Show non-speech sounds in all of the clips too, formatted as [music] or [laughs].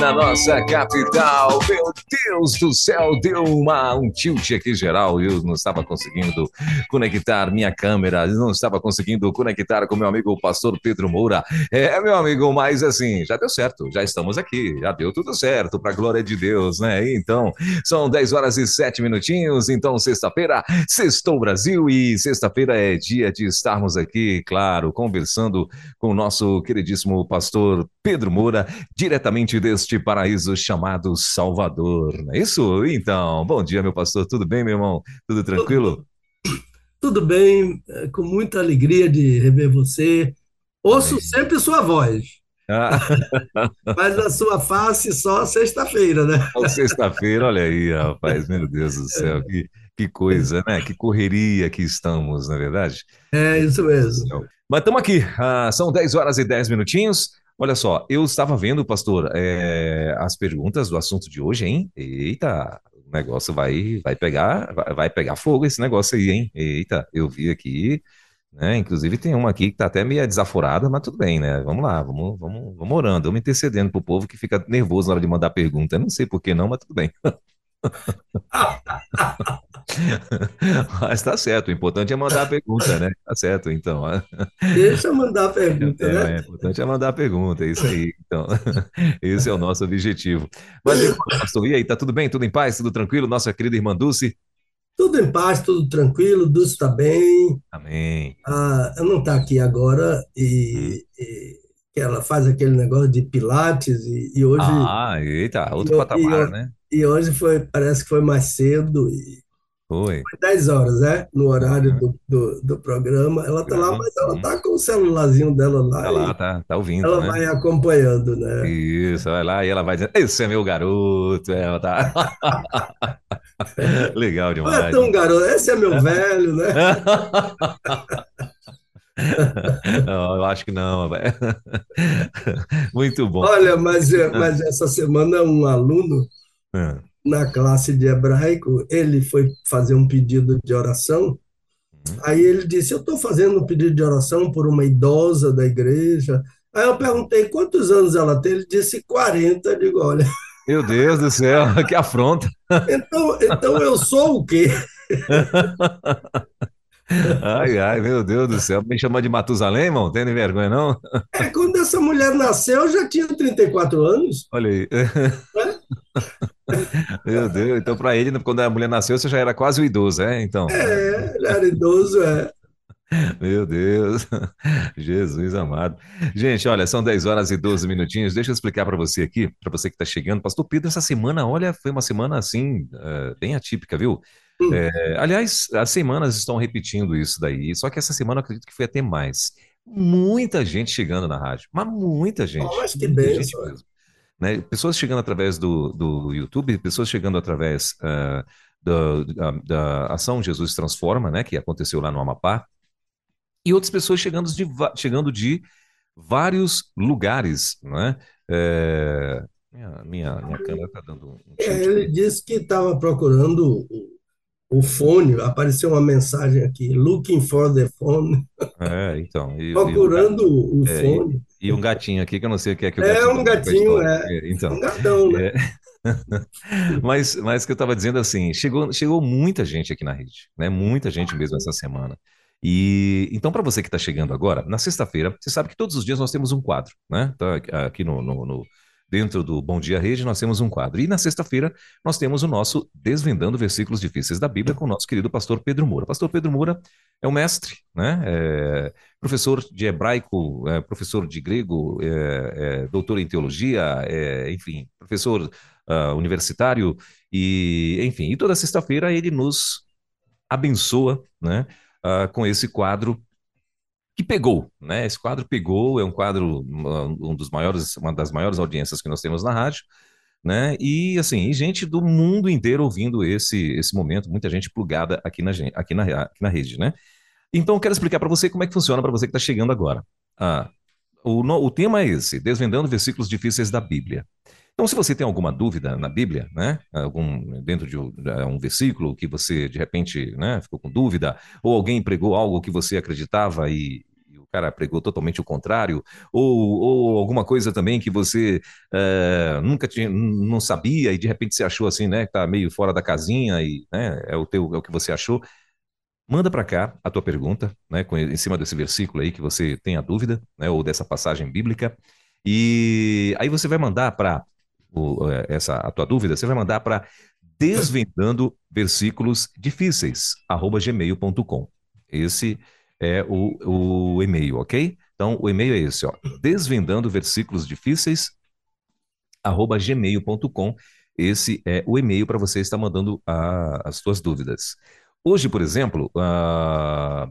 na nossa capital. Meu Deus do céu, deu uma, um tilt aqui geral. Eu não estava conseguindo conectar minha câmera, não estava conseguindo conectar com meu amigo o pastor Pedro Moura. É, meu amigo, mas assim, já deu certo, já estamos aqui, já deu tudo certo, para glória de Deus, né? Então, são 10 horas e 7 minutinhos, então sexta-feira, sextou Brasil e sexta-feira é dia de estarmos aqui, claro, conversando com o nosso queridíssimo pastor Pedro Moura, diretamente deste paraíso chamado Salvador, não é isso? Então, bom dia, meu pastor, tudo bem, meu irmão? Tudo tranquilo? Tudo, tudo bem, é, com muita alegria de rever você. Ouço sempre sua voz. Ah. [laughs] Mas a sua face só sexta-feira, né? Sexta-feira, olha aí, rapaz, meu Deus do céu, que, que coisa, né? Que correria que estamos, na é verdade? É, isso mesmo. Mas estamos aqui, ah, são 10 horas e 10 minutinhos. Olha só, eu estava vendo, pastor, é, as perguntas do assunto de hoje, hein? Eita, o negócio vai, vai pegar, vai pegar fogo esse negócio aí, hein? Eita, eu vi aqui, né? Inclusive tem uma aqui que tá até meio desaforada, mas tudo bem, né? Vamos lá, vamos, vamos, vamos orando, vamos intercedendo pro povo que fica nervoso na hora de mandar pergunta. Eu não sei por que não, mas tudo bem. [laughs] [laughs] Mas tá certo, o importante é mandar a pergunta, né? Tá certo, então. Deixa eu mandar a pergunta, é, né? É, o importante é mandar a pergunta, é isso aí. Então, [laughs] esse é o nosso objetivo. Mas, pastor, e aí, tá tudo bem? Tudo em paz? Tudo tranquilo? Nossa querida irmã Dulce? Tudo em paz, tudo tranquilo, Dulce está bem. Amém. Ah, ela não está aqui agora e, hum. e, ela faz aquele negócio de pilates e, e hoje... Ah, eita, outro e, patamar, né? E hoje foi, parece que foi mais cedo e foi. Foi 10 horas, né? No horário uhum. do, do, do, programa. Ela tá lá, mas ela tá com o celularzinho dela lá. Tá lá, tá, tá ouvindo. Ela né? vai acompanhando, né? Isso, vai lá e ela vai dizendo: Esse é meu garoto. Ela tá. [laughs] [laughs] Legal demais. Não é tão garoto, esse é meu velho, né? [laughs] Não, eu acho que não. [laughs] Muito bom. Olha, mas, mas essa semana um aluno. É na classe de hebraico, ele foi fazer um pedido de oração. Uhum. Aí ele disse: Eu estou fazendo um pedido de oração por uma idosa da igreja. Aí eu perguntei quantos anos ela tem. Ele disse 40. Eu digo: Olha. Meu Deus do céu, [laughs] que afronta. Então, então eu sou o quê? [laughs] Ai, ai, meu Deus do céu. Me chamar de Matusalém, irmão? Tem vergonha, não? É, quando essa mulher nasceu, eu já tinha 34 anos. Olha aí. É? Meu Deus, então para ele, quando a mulher nasceu, você já era quase o idoso, é? Então. É, ele era idoso, é. Meu Deus, Jesus amado. Gente, olha, são 10 horas e 12 minutinhos. Deixa eu explicar para você aqui, para você que está chegando. Pastor Pedro, essa semana, olha, foi uma semana assim, uh, bem atípica, viu? Hum. É, aliás, as semanas estão repetindo isso daí, só que essa semana eu acredito que foi até mais. Muita gente chegando na rádio, mas muita gente. Oh, mas que bênção. Mesmo. Né? Pessoas chegando através do, do YouTube, pessoas chegando através uh, da, da, da, ação Jesus Transforma, né? que aconteceu lá no Amapá, e outras pessoas chegando de, chegando de vários lugares. Né? É, minha, minha, minha câmera está dando um é, Ele disse que estava procurando o fone, apareceu uma mensagem aqui, looking for the phone. É, então. E, Procurando e o, é, fone. E, e, um gatinho aqui que eu não sei o que é que o É um gatinho, é. Então, um gatão, né? É. [laughs] mas, mas que eu estava dizendo assim, chegou, chegou muita gente aqui na rede, né? Muita gente mesmo essa semana. E então, para você que está chegando agora, na sexta-feira, você sabe que todos os dias nós temos um quadro, né? Tá aqui no, no, no Dentro do Bom Dia Rede, nós temos um quadro. E na sexta-feira, nós temos o nosso Desvendando Versículos Difíceis da Bíblia com o nosso querido pastor Pedro Moura. Pastor Pedro Moura é um mestre, né? É professor de hebraico, é professor de grego, é, é doutor em teologia, é, enfim, professor uh, universitário. E, enfim, e toda sexta-feira ele nos abençoa, né? Uh, com esse quadro que pegou, né? Esse quadro pegou, é um quadro, um dos maiores, uma das maiores audiências que nós temos na rádio, né? E assim, e gente do mundo inteiro ouvindo esse esse momento, muita gente plugada aqui na aqui na, aqui na rede, né? Então, eu quero explicar para você como é que funciona para você que está chegando agora. Ah, o, no, o tema é esse: desvendando versículos difíceis da Bíblia. Então, se você tem alguma dúvida na Bíblia, né, algum dentro de um, um versículo que você de repente, né, ficou com dúvida, ou alguém pregou algo que você acreditava e, cara pregou totalmente o contrário, ou, ou alguma coisa também que você é, nunca tinha, não sabia e de repente você achou assim, né, que tá meio fora da casinha e né, é o teu, é o que você achou. Manda para cá a tua pergunta, né, em cima desse versículo aí que você tem a dúvida, né, ou dessa passagem bíblica. E aí você vai mandar para é, essa a tua dúvida, você vai mandar para desvendando versículos difíceis, arroba gmail.com. Esse é o, o e-mail, ok? Então, o e-mail é esse, ó, desvendando versículos difíceis, arroba gmail.com. Esse é o e-mail para você estar mandando a, as suas dúvidas. Hoje, por exemplo, a,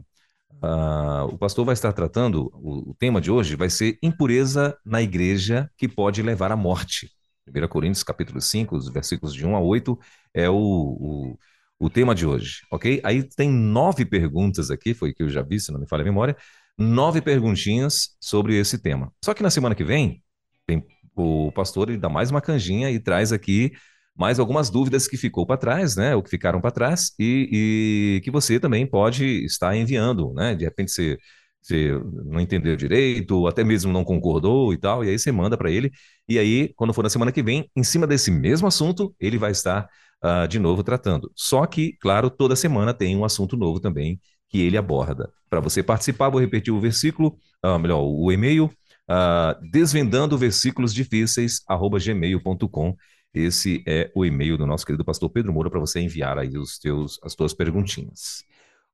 a, o pastor vai estar tratando, o, o tema de hoje vai ser impureza na igreja que pode levar à morte. 1 Coríntios capítulo 5, os versículos de 1 a 8, é o, o, o tema de hoje, ok? Aí tem nove perguntas aqui, foi que eu já vi, se não me falha a memória, nove perguntinhas sobre esse tema. Só que na semana que vem, tem, o pastor ele dá mais uma canjinha e traz aqui mais algumas dúvidas que ficou para trás, né? Ou que ficaram para trás e, e, que você também pode estar enviando, né? De repente você você não entendeu direito, ou até mesmo não concordou e tal, e aí você manda para ele. E aí, quando for na semana que vem, em cima desse mesmo assunto, ele vai estar uh, de novo tratando. Só que, claro, toda semana tem um assunto novo também que ele aborda. Para você participar, vou repetir o versículo, uh, melhor, o e-mail, uh, desvendando versículos difíceis, arroba gmail.com. Esse é o e-mail do nosso querido pastor Pedro Moura para você enviar aí os teus, as tuas perguntinhas.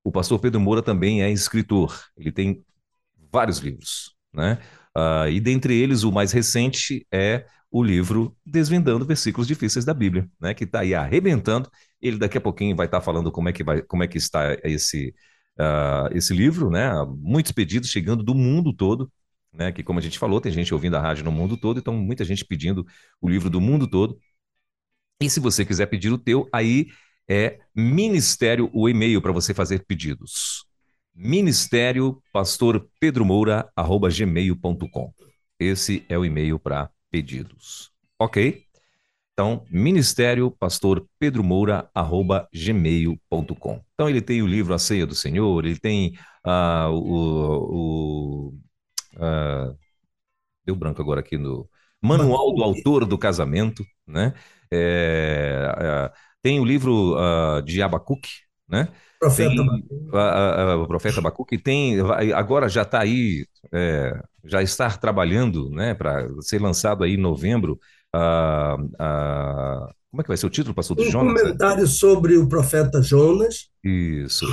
O pastor Pedro Moura também é escritor. Ele tem vários livros, né? Uh, e dentre eles, o mais recente é o livro Desvendando Versículos Difíceis da Bíblia, né? Que está aí arrebentando. Ele daqui a pouquinho vai estar tá falando como é que vai, como é que está esse uh, esse livro, né? Muitos pedidos chegando do mundo todo, né? Que como a gente falou, tem gente ouvindo a rádio no mundo todo, então muita gente pedindo o livro do mundo todo. E se você quiser pedir o teu, aí é ministério, o e-mail para você fazer pedidos. Ministério Pastor Pedro Moura, arroba gmail.com. Esse é o e-mail para pedidos. Ok? Então, Ministério Pastor Pedro Moura, arroba gmail.com. Então, ele tem o livro A Ceia do Senhor, ele tem uh, o. o uh, deu branco agora aqui no. Manual do Autor do Casamento, né? É, é, tem o livro uh, de Abacuque, né? Profeta uh, uh, o profeta Abacuque tem agora já está aí é, já está trabalhando, né, para ser lançado aí em novembro. como é que vai ser o título, pastor um Jonas? Comentário sobre o profeta Jonas. Isso.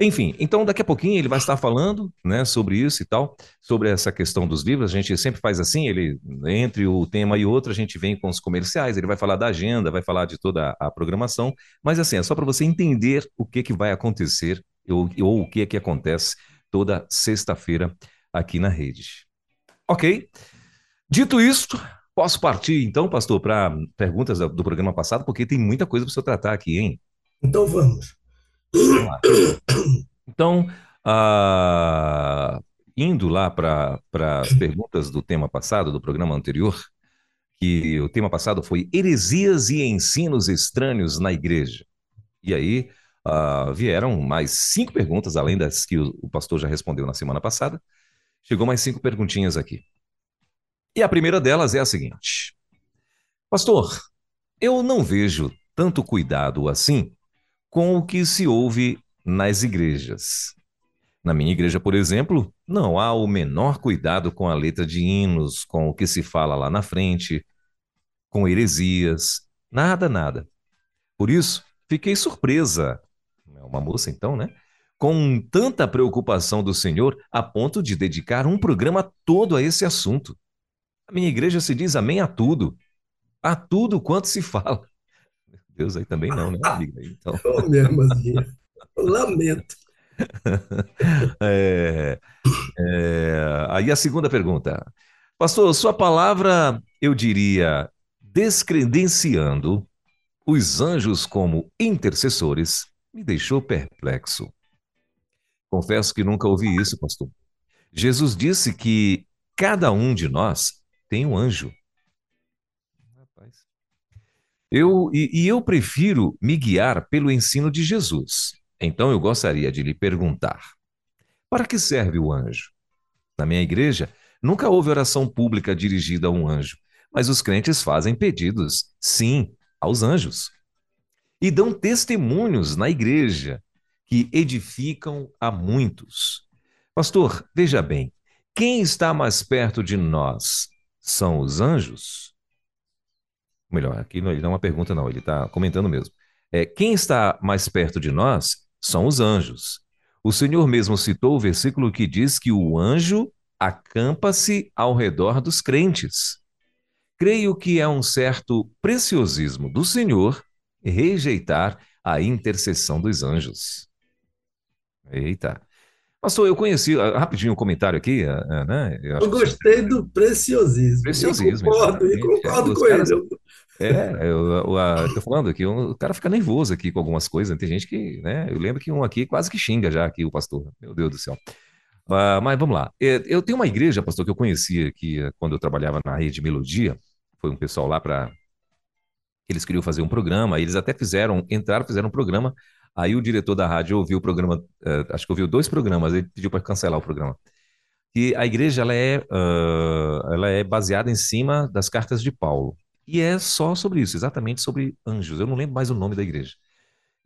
Enfim, então daqui a pouquinho ele vai estar falando, né, sobre isso e tal, sobre essa questão dos livros. A gente sempre faz assim, ele entre o tema e outro a gente vem com os comerciais. Ele vai falar da agenda, vai falar de toda a programação, mas assim é só para você entender o que que vai acontecer ou, ou o que é que acontece toda sexta-feira aqui na rede. Ok? Dito isto, posso partir então, pastor, para perguntas do programa passado, porque tem muita coisa para você tratar aqui, hein? Então vamos. Então, uh, indo lá para as perguntas do tema passado, do programa anterior, que o tema passado foi heresias e ensinos estranhos na igreja. E aí uh, vieram mais cinco perguntas, além das que o, o pastor já respondeu na semana passada. Chegou mais cinco perguntinhas aqui. E a primeira delas é a seguinte: Pastor, eu não vejo tanto cuidado assim com o que se ouve nas igrejas. Na minha igreja, por exemplo, não há o menor cuidado com a letra de hinos, com o que se fala lá na frente, com heresias, nada, nada. Por isso, fiquei surpresa, é uma moça então, né? Com tanta preocupação do Senhor a ponto de dedicar um programa todo a esse assunto. A minha igreja se diz amém a tudo, a tudo quanto se [laughs] fala. Deus aí também não, né, [laughs] amiga? Então... Oh, minha irmãzinha, lamento. [laughs] é, é, aí a segunda pergunta. Pastor, sua palavra, eu diria, descredenciando os anjos como intercessores, me deixou perplexo. Confesso que nunca ouvi isso, pastor. Jesus disse que cada um de nós tem um anjo. Eu, e, e eu prefiro me guiar pelo ensino de Jesus. Então eu gostaria de lhe perguntar: para que serve o anjo? Na minha igreja, nunca houve oração pública dirigida a um anjo, mas os crentes fazem pedidos, sim, aos anjos. E dão testemunhos na igreja que edificam a muitos. Pastor, veja bem, quem está mais perto de nós são os anjos? Melhor, aqui não, ele não é uma pergunta, não, ele está comentando mesmo. É, quem está mais perto de nós são os anjos. O Senhor mesmo citou o versículo que diz que o anjo acampa-se ao redor dos crentes. Creio que é um certo preciosismo do Senhor rejeitar a intercessão dos anjos. Eita. Pastor, eu conheci, ah, rapidinho um comentário aqui, ah, ah, né? Eu, eu gostei do preciosismo. Preciosismo. Eu concordo, eu concordo é, com caras, ele. É, eu, tô falando aqui, o cara fica nervoso aqui com algumas coisas. Tem gente que, né? Eu lembro que um aqui quase que xinga já aqui o pastor. Meu Deus do céu. Uh, mas vamos lá. É, eu tenho uma igreja, pastor, que eu conheci aqui eh, quando eu trabalhava na rede Melodia. Foi um pessoal lá para. Eles queriam fazer um programa, eles até fizeram, entraram, fizeram um programa. Aí o diretor da rádio ouviu o programa, uh, acho que ouviu dois programas, ele pediu para cancelar o programa. E a igreja ela é, uh, ela é baseada em cima das cartas de Paulo. E é só sobre isso, exatamente sobre anjos. Eu não lembro mais o nome da igreja.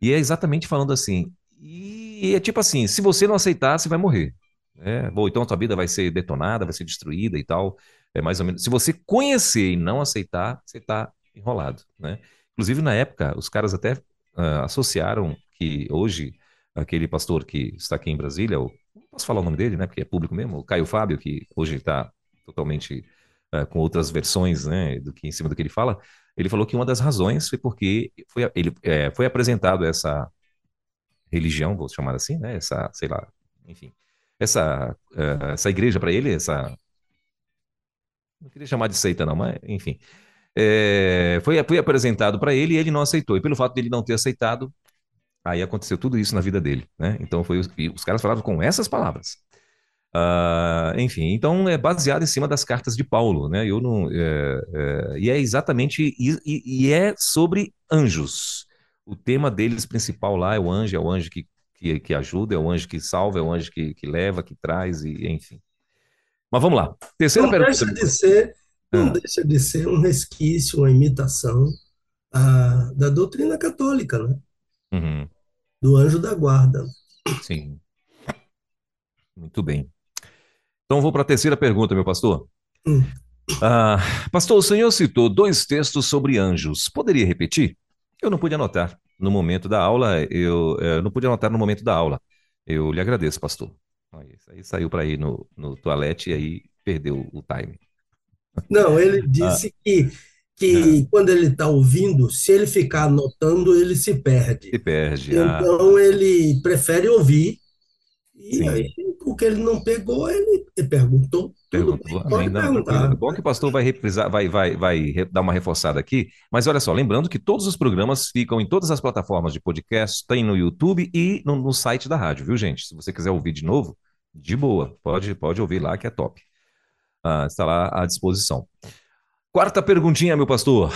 E é exatamente falando assim. E é tipo assim: se você não aceitar, você vai morrer. É, bom, então a tua vida vai ser detonada, vai ser destruída e tal. É mais ou menos. Se você conhecer e não aceitar, você está enrolado, né? Inclusive na época, os caras até uh, associaram que hoje aquele pastor que está aqui em Brasília, posso falar o nome dele, né? Porque é público mesmo, o Caio Fábio, que hoje está totalmente uh, com outras versões, né? Do que em cima do que ele fala. Ele falou que uma das razões foi porque foi, ele é, foi apresentado essa religião, vou chamar assim, né? Essa, sei lá, enfim, essa, uh, essa igreja para ele, essa. Não queria chamar de seita, não, mas enfim. É, foi, foi apresentado para ele e ele não aceitou. E pelo fato dele não ter aceitado, aí aconteceu tudo isso na vida dele, né? Então foi os, os caras falavam com essas palavras. Uh, enfim, então é baseado em cima das cartas de Paulo, né? Eu não, é, é, e é exatamente e, e, é sobre anjos. O tema deles principal lá é o anjo, é o anjo que que, que ajuda, é o anjo que salva, é o anjo que, que leva, que traz, e enfim. Mas vamos lá. Terceira não pergunta. Deixa de ser, não ah. deixa de ser um resquício, uma imitação a, da doutrina católica, né? Uhum. Do anjo da guarda. Sim. Muito bem. Então vou para a terceira pergunta, meu pastor. Hum. Ah, pastor, o senhor citou dois textos sobre anjos. Poderia repetir? Eu não pude anotar no momento da aula, eu, eu eh, não pude anotar no momento da aula. Eu lhe agradeço, pastor. Isso aí saiu para ir no, no toalete e aí perdeu o time. Não, ele [laughs] disse ah. que, que ah. quando ele está ouvindo, se ele ficar anotando, ele se perde. Se perde. Então ah. ele prefere ouvir. E Sim. aí o que ele não pegou, ele, ele perguntou. Perguntou. Pode não, perguntar. Bom que o pastor vai reprisar, vai, vai, vai dar uma reforçada aqui. Mas olha só, lembrando que todos os programas ficam em todas as plataformas de podcast, tem no YouTube e no, no site da rádio, viu, gente? Se você quiser ouvir de novo, de boa, pode, pode ouvir lá que é top. Ah, está lá à disposição. Quarta perguntinha, meu pastor.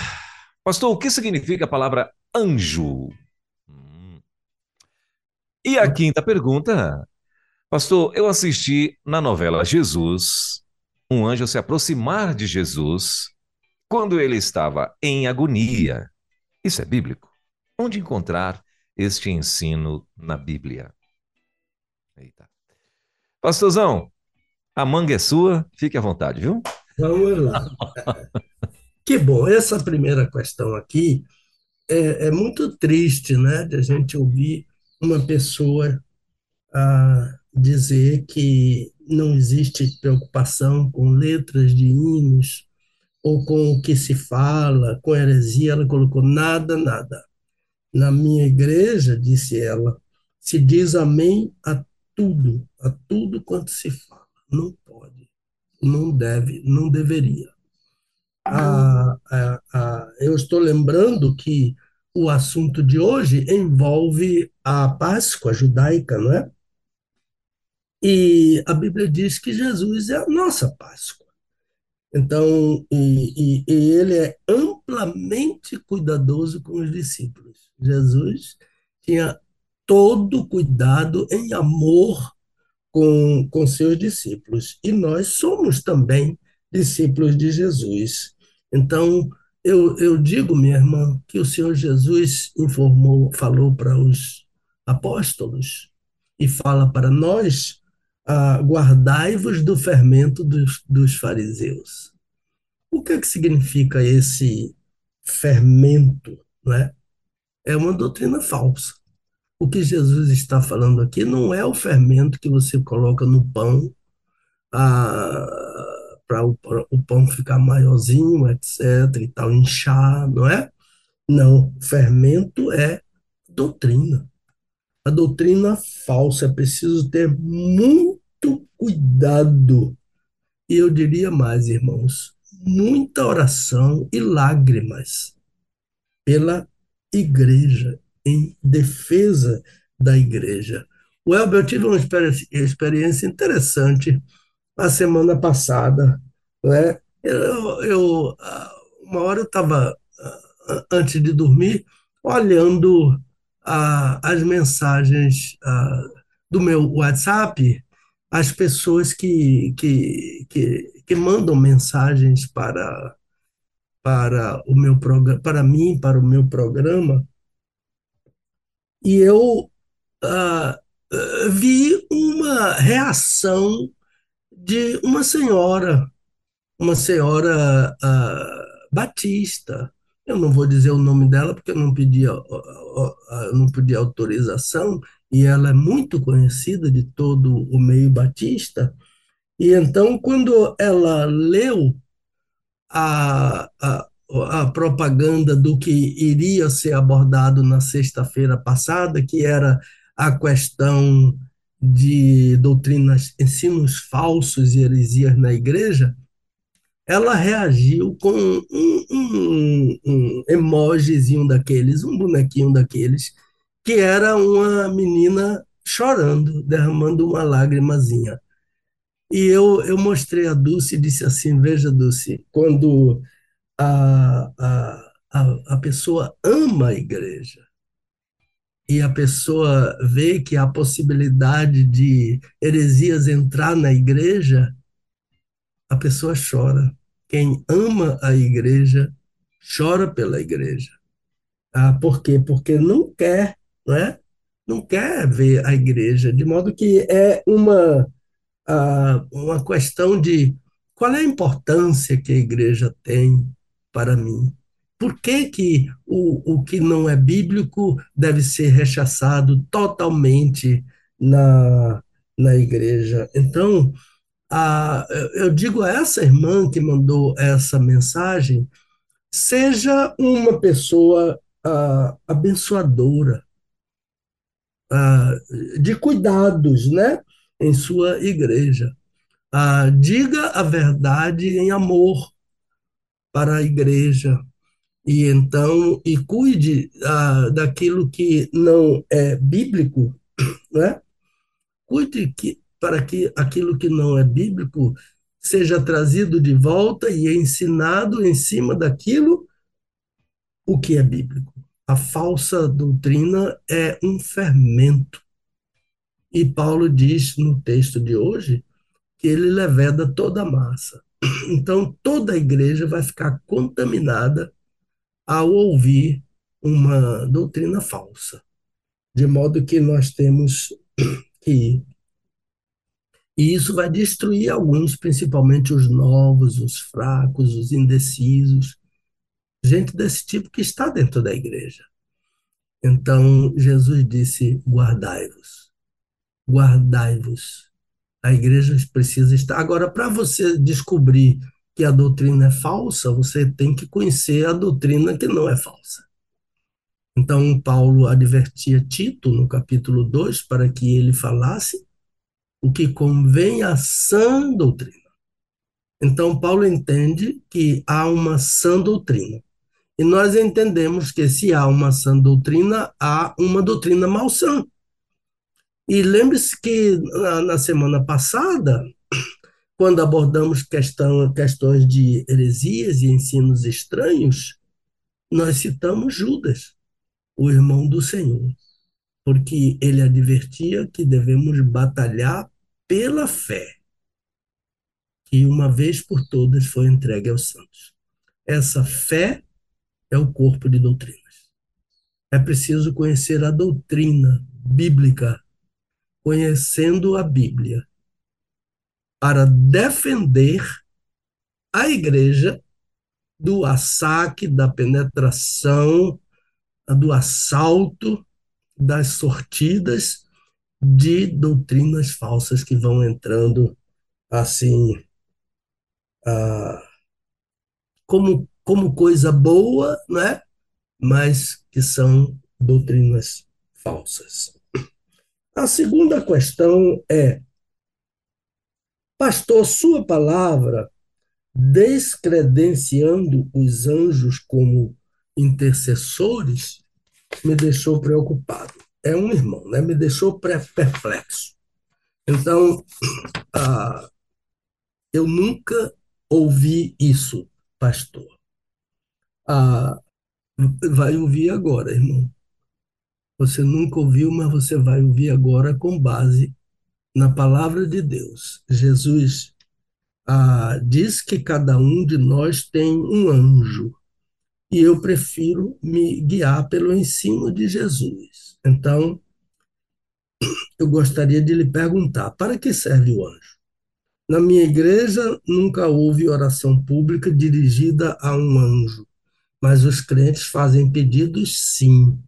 Pastor, o que significa a palavra anjo? Hum. E a quinta pergunta Pastor, eu assisti na novela Jesus, um anjo se aproximar de Jesus quando ele estava em agonia. Isso é bíblico? Onde encontrar este ensino na Bíblia? Eita. Pastorzão, a manga é sua, fique à vontade, viu? Vamos lá. [laughs] que bom, essa primeira questão aqui é, é muito triste, né, de a gente ouvir uma pessoa ah, dizer que não existe preocupação com letras de hinos ou com o que se fala, com heresia, ela colocou nada, nada. Na minha igreja, disse ela, se diz amém a tudo, a tudo quanto se fala. Não pode, não deve, não deveria. Ah, ah, ah, eu estou lembrando que o assunto de hoje envolve a Páscoa judaica, não é? E a Bíblia diz que Jesus é a nossa Páscoa. Então, e, e, e ele é amplamente cuidadoso com os discípulos. Jesus tinha todo cuidado em amor com, com seus discípulos. E nós somos também discípulos de Jesus. Então, eu, eu digo, minha irmã, que o Senhor Jesus informou, falou para os apóstolos e fala para nós: ah, guardai-vos do fermento dos, dos fariseus. O que, é que significa esse fermento? Não é? é uma doutrina falsa. O que Jesus está falando aqui não é o fermento que você coloca no pão ah, para o, o, pão ficar maiorzinho, etc. e tal, inchar, não é? Não, fermento é doutrina. A doutrina falsa, é preciso ter muito cuidado. E eu diria mais, irmãos, muita oração e lágrimas pela igreja, em defesa da igreja. O Elber, eu tive uma experiência interessante a semana passada. Né? Eu, eu uma hora eu estava, antes de dormir, olhando as mensagens do meu WhatsApp, as pessoas que, que, que, que mandam mensagens para, para o meu para mim, para o meu programa, e eu ah, vi uma reação de uma senhora, uma senhora uh, batista. Eu não vou dizer o nome dela porque eu não pedi, eu não pedi autorização e ela é muito conhecida de todo o meio batista. E então, quando ela leu a, a, a propaganda do que iria ser abordado na sexta-feira passada, que era a questão de doutrinas, ensinos falsos e heresias na igreja, ela reagiu com um, um, um emojizinho daqueles, um bonequinho daqueles, que era uma menina chorando, derramando uma lágrimazinha. E eu, eu mostrei a Dulce e disse assim: Veja, Dulce, quando a, a, a, a pessoa ama a igreja, e a pessoa vê que há possibilidade de heresias entrar na igreja, a pessoa chora. Quem ama a igreja chora pela igreja. Ah, por quê? Porque não quer, não é? Não quer ver a igreja, de modo que é uma, uma questão de qual é a importância que a igreja tem para mim. Por que, que o, o que não é bíblico deve ser rechaçado totalmente na, na igreja? Então, a, eu digo a essa irmã que mandou essa mensagem, seja uma pessoa a, abençoadora, de cuidados, né, em sua igreja. A, diga a verdade em amor para a igreja, e então e cuide ah, daquilo que não é bíblico, [coughs] né? Cuide que, para que aquilo que não é bíblico seja trazido de volta e ensinado em cima daquilo o que é bíblico. A falsa doutrina é um fermento. E Paulo diz no texto de hoje que ele leveda toda a massa. Então toda a igreja vai ficar contaminada ao ouvir uma doutrina falsa. De modo que nós temos que. E isso vai destruir alguns, principalmente os novos, os fracos, os indecisos, gente desse tipo que está dentro da igreja. Então, Jesus disse: guardai-vos, guardai-vos. A igreja precisa estar. Agora, para você descobrir que a doutrina é falsa, você tem que conhecer a doutrina que não é falsa. Então, Paulo advertia Tito, no capítulo 2, para que ele falasse o que convém à sã doutrina. Então, Paulo entende que há uma sã doutrina. E nós entendemos que se há uma sã doutrina, há uma doutrina malsã. E lembre-se que na, na, semana passada, [clears throat] quando abordamos questão, questões de heresias e ensinos estranhos, nós citamos Judas, o irmão do Senhor, porque ele advertia que devemos batalhar pela fé, que uma vez por todas foi entregue aos santos. Essa fé é o corpo de doutrinas. É preciso conhecer a doutrina bíblica, conhecendo a Bíblia, para defender a igreja do assaque, da penetração, do assalto, das sortidas de doutrinas falsas que vão entrando assim ah, como, como coisa boa, né? mas que são doutrinas falsas. A segunda questão é: Pastor, sua palavra, descredenciando os anjos como intercessores, me deixou preocupado. É um irmão, né? me deixou perplexo. Então, ah, eu nunca ouvi isso, pastor. Ah, vai ouvir agora, irmão. Você nunca ouviu, mas você vai ouvir agora com base na palavra de Deus. Jesus ah, diz que cada um de nós tem um anjo e eu prefiro me guiar pelo ensino de Jesus. Então, eu gostaria de lhe perguntar: para que serve o anjo? Na minha igreja nunca houve oração pública dirigida a um anjo, mas os crentes fazem pedidos sim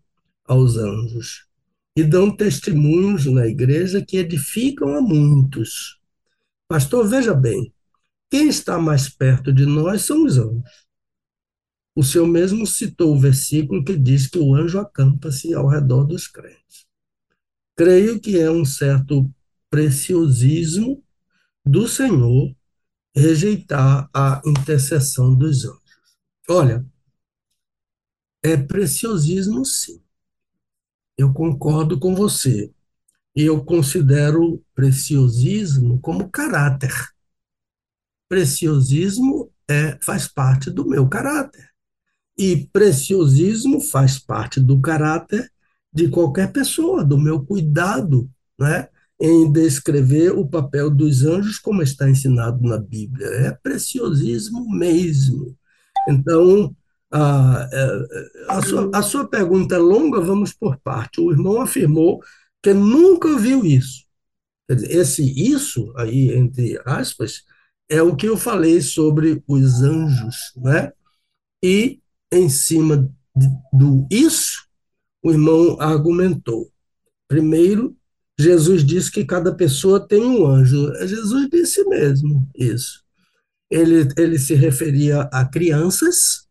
aos anjos e dão testemunhos na igreja que edificam a muitos. Pastor, veja bem, quem está mais perto de nós são os anjos. O Senhor mesmo citou o versículo que diz que o anjo acampa-se ao redor dos crentes. Creio que é um certo preciosismo do Senhor rejeitar a intercessão dos anjos. Olha, é preciosismo sim. Eu concordo com você. Eu considero preciosismo como caráter. Preciosismo é, faz parte do meu caráter. E preciosismo faz parte do caráter de qualquer pessoa, do meu cuidado né, em descrever o papel dos anjos como está ensinado na Bíblia. É preciosismo mesmo. Então, a, é, a, sua, a sua pergunta é longa, vamos por parte. O irmão afirmou que nunca viu isso. Dizer, esse isso, aí, entre aspas, é o que eu falei sobre os anjos, né? E em cima de, do isso, o irmão argumentou. Primeiro, Jesus disse que cada pessoa tem um anjo. Jesus disse mesmo isso. Ele, ele se referia a crianças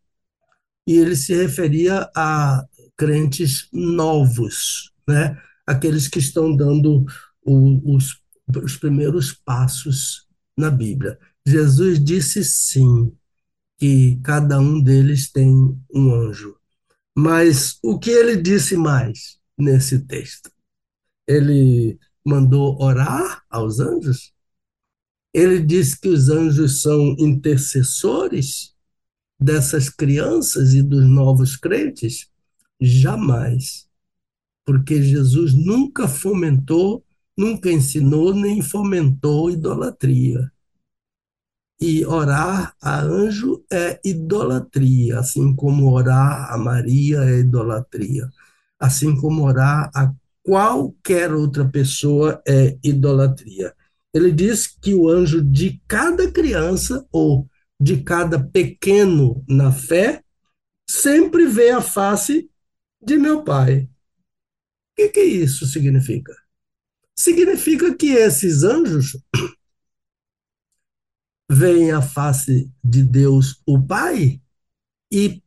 e ele se referia a crentes novos, né? aqueles que estão dando o, os, os primeiros passos na Bíblia. Jesus disse sim, que cada um deles tem um anjo. Mas o que ele disse mais nesse texto? Ele mandou orar aos anjos? Ele disse que os anjos são intercessores dessas crianças e dos novos crentes? Jamais. Porque Jesus nunca fomentou, nunca ensinou, nem fomentou idolatria. E orar a anjo é idolatria, assim como orar a Maria é idolatria, assim como orar a qualquer outra pessoa é idolatria. Ele diz que o anjo de cada criança ou de cada pequeno na fé sempre vê a face de meu pai. O que, que isso significa? Significa que esses anjos [clears throat] veem a face de Deus, o Pai, e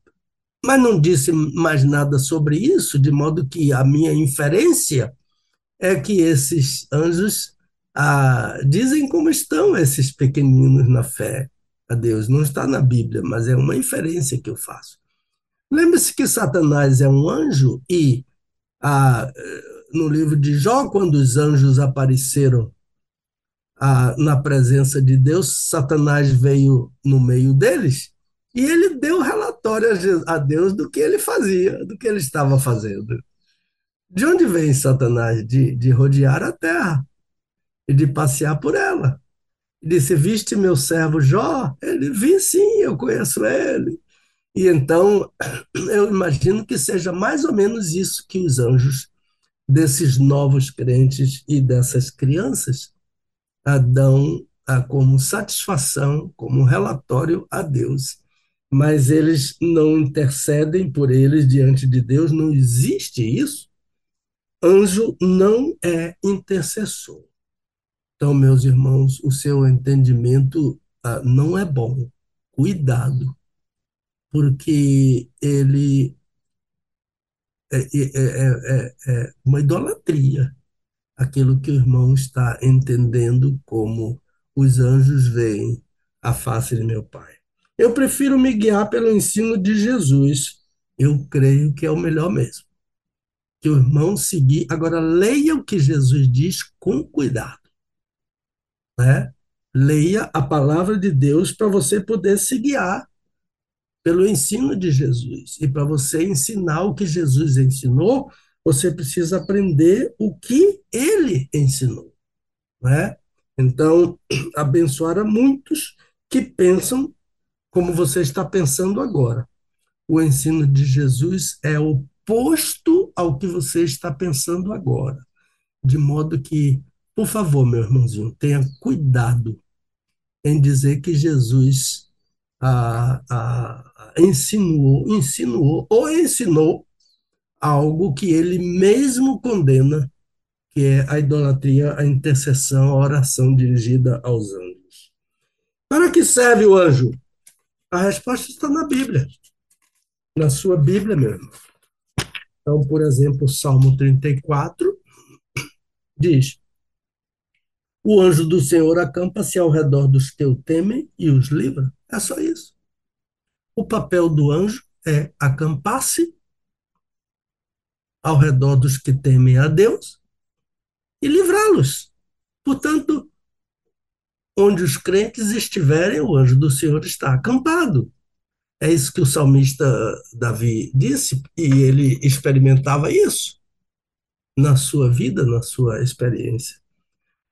mas não disse mais nada sobre isso, de modo que a minha inferência é que esses anjos ah, dizem como estão esses pequeninos na fé a Deus. Não está na Bíblia, mas é uma inferência que eu faço. Lembre-se que Satanás é um anjo e ah, no livro de Jó, quando os anjos apareceram ah, na presença de Deus, Satanás veio no meio deles e ele deu relatório a Deus do que ele fazia, do que ele estava fazendo. De onde vem Satanás? De, de rodear a terra e de passear por ela. Disse: Viste meu servo Jó? Ele vi sim, eu conheço ele. E então [clears throat] eu imagino que seja mais ou menos isso que os anjos desses novos crentes e dessas crianças dão como satisfação, como relatório a Deus. Mas eles não intercedem por eles diante de Deus, não existe isso. Anjo não é intercessor. Então, meus irmãos, o seu entendimento ah, não é bom. Cuidado, porque ele é, é, é, é, uma idolatria aquilo que o irmão está entendendo como os anjos veem a face de meu Pai. Eu prefiro me guiar pelo ensino de Jesus. Eu creio que é o melhor mesmo. Que o irmão seguir. Agora, leia o que Jesus diz com cuidado. Né? Leia a palavra de Deus para você poder se guiar pelo ensino de Jesus. E para você ensinar o que Jesus ensinou, você precisa aprender o que ele ensinou. Né? Então, [clears throat] abençoar a muitos que pensam como você está pensando agora. O ensino de Jesus é oposto ao que você está pensando agora. De modo que, por favor, meu irmãozinho, tenha cuidado em dizer que Jesus a, a, insinuou, insinuou ou ensinou algo que ele mesmo condena, que é a idolatria, a intercessão, a oração dirigida aos anjos. Para que serve o anjo? A resposta está na Bíblia, na sua Bíblia mesmo. Então, por exemplo, Salmo 34 diz: O anjo do Senhor acampa-se ao redor dos que o temem e os livra. É só isso. O papel do anjo é acampar-se ao redor dos que temem a Deus e livrá-los. Portanto, onde os crentes estiverem, o anjo do Senhor está acampado. É isso que o salmista Davi disse, e ele experimentava isso na sua vida, na sua experiência.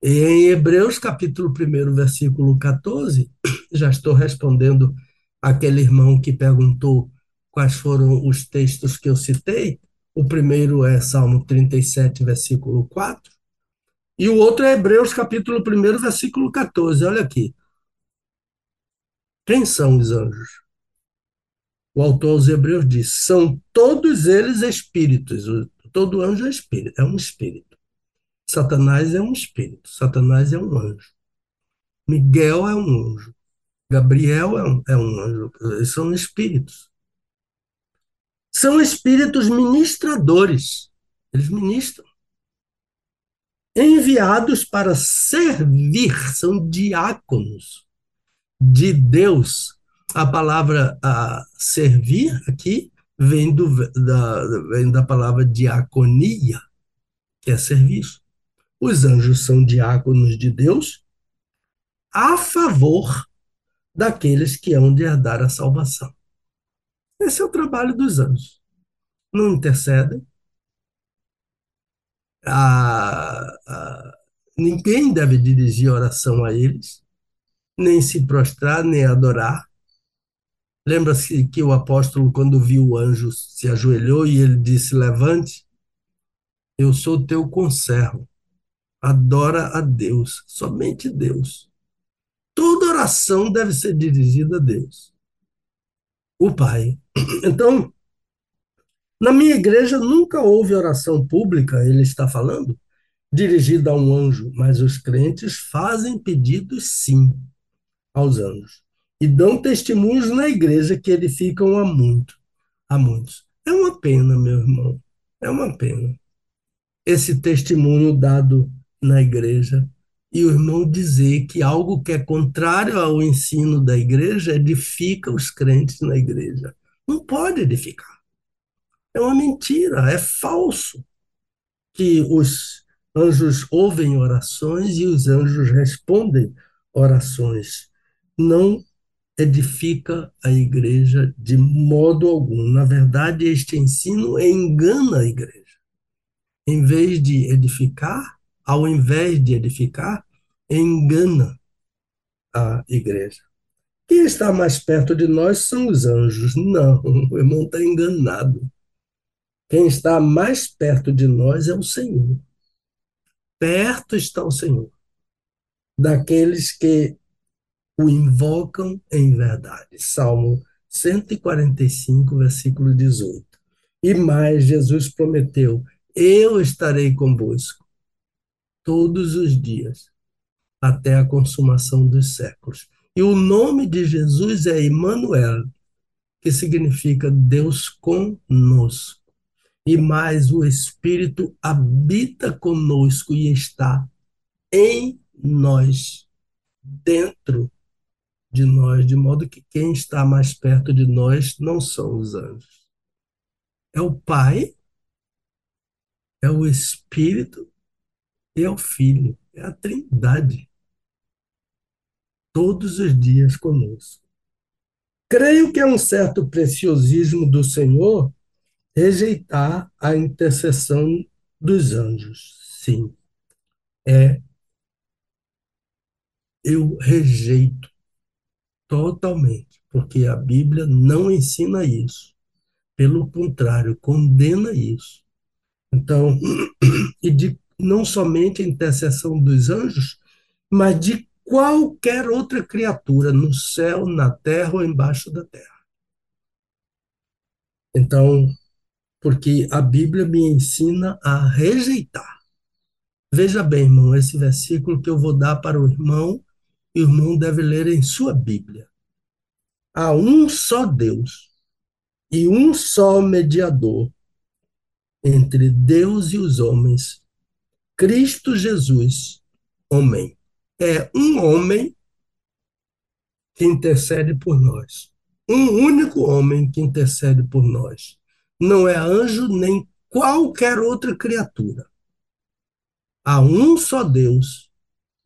Em Hebreus, capítulo 1, versículo 14, [clears throat] já estou respondendo aquele irmão que perguntou quais foram os textos que eu citei. O primeiro é Salmo 37, versículo 4, e o outro é Hebreus, capítulo 1, versículo 14. Olha aqui. Quem são os anjos? O autor aos Hebreus diz: são todos eles espíritos. Todo anjo é espírito, é um espírito. Satanás é um espírito, Satanás é um anjo. Miguel é um anjo. Gabriel é um, é um anjo. Eles são espíritos. São espíritos ministradores. Eles ministram. Enviados para servir, são diáconos de Deus. A palavra a servir aqui vem, do, da, vem da palavra diaconia, que é serviço. Os anjos são diáconos de Deus a favor daqueles que hão de herdar a salvação. Esse é o trabalho dos anjos. Não intercedem. Ah, ah, ninguém deve dirigir oração a eles, nem se prostrar, nem adorar. Lembra-se que o apóstolo, quando viu o anjo, se ajoelhou e ele disse: Levante, eu sou teu conservo. Adora a Deus, somente Deus. Toda oração deve ser dirigida a Deus, o Pai. [clears throat] Então, na minha igreja nunca houve oração pública, ele está falando, dirigida a um anjo, mas os crentes fazem pedidos sim aos anjos e dão testemunhos na igreja que edificam a muito, a muitos. É uma pena, meu irmão, é uma pena. Esse testemunho dado na igreja e o irmão dizer que algo que é contrário ao ensino da igreja edifica os crentes na igreja. Não pode edificar. É uma mentira, é falso. que os anjos ouvem orações e os anjos respondem orações. Não edifica a igreja de modo algum. Na verdade, este ensino engana a igreja. Em vez de edificar, ao invés de edificar, engana a igreja. Quem está mais perto de nós são os anjos. Não, [laughs] o irmão está enganado. Quem está mais perto de nós é o Senhor. Perto está o Senhor, daqueles que o invocam em verdade. Salmo 145, versículo 18. E mais, Jesus prometeu: Eu estarei convosco todos os dias, até a consumação dos séculos. E o nome de Jesus é Emmanuel, que significa Deus conosco. E mais, o Espírito habita conosco e está em nós, dentro de nós, de modo que quem está mais perto de nós não são os anjos. É o Pai, é o Espírito é o Filho, é a Trindade todos os dias conosco. Creio que é um certo preciosismo do Senhor rejeitar a intercessão dos anjos. Sim, é. Eu rejeito totalmente, porque a Bíblia não ensina isso. Pelo contrário, condena isso. Então, [clears throat] e de não somente a intercessão dos anjos, mas de qualquer outra criatura no céu, na terra ou embaixo da terra. Então, porque a Bíblia me ensina a rejeitar. Veja bem, irmão, esse versículo que eu vou dar para o irmão, o irmão deve ler em sua Bíblia. Há um só Deus e um só mediador entre Deus e os homens, Cristo Jesus, homem é um homem que intercede por nós. Um único homem que intercede por nós. Não é anjo nem qualquer outra criatura. Há um só Deus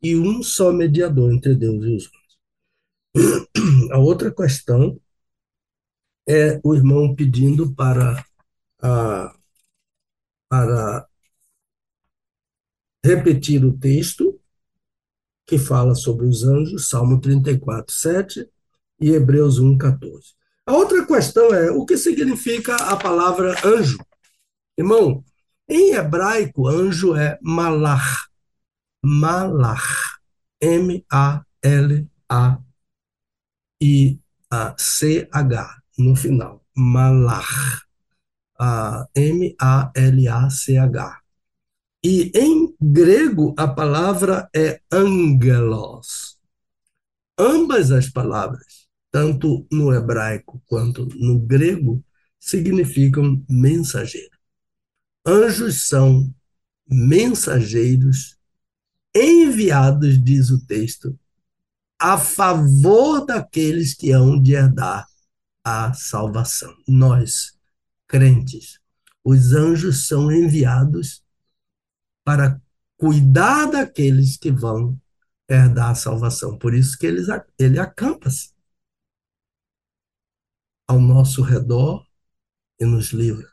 e um só mediador entre Deus e os homens. A outra questão é o irmão pedindo para, a, para repetir o texto que fala sobre os anjos, Salmo 34, 7 e Hebreus 1, 14. A outra questão é o que significa a palavra anjo. Irmão, em hebraico, anjo é malach. Malach. M-A-L-A-I-C-H no final. Malach. M-A-L-A-C-H. E em grego a palavra é angelos. Ambas as palavras, tanto no hebraico quanto no grego, significam mensageiro. Anjos são mensageiros enviados, diz o texto, a favor daqueles que hão de herdar a salvação. Nós, crentes, os anjos são enviados para cuidar daqueles que vão herdar a salvação. Por isso que ele, ele acampa-se ao nosso redor e nos livra.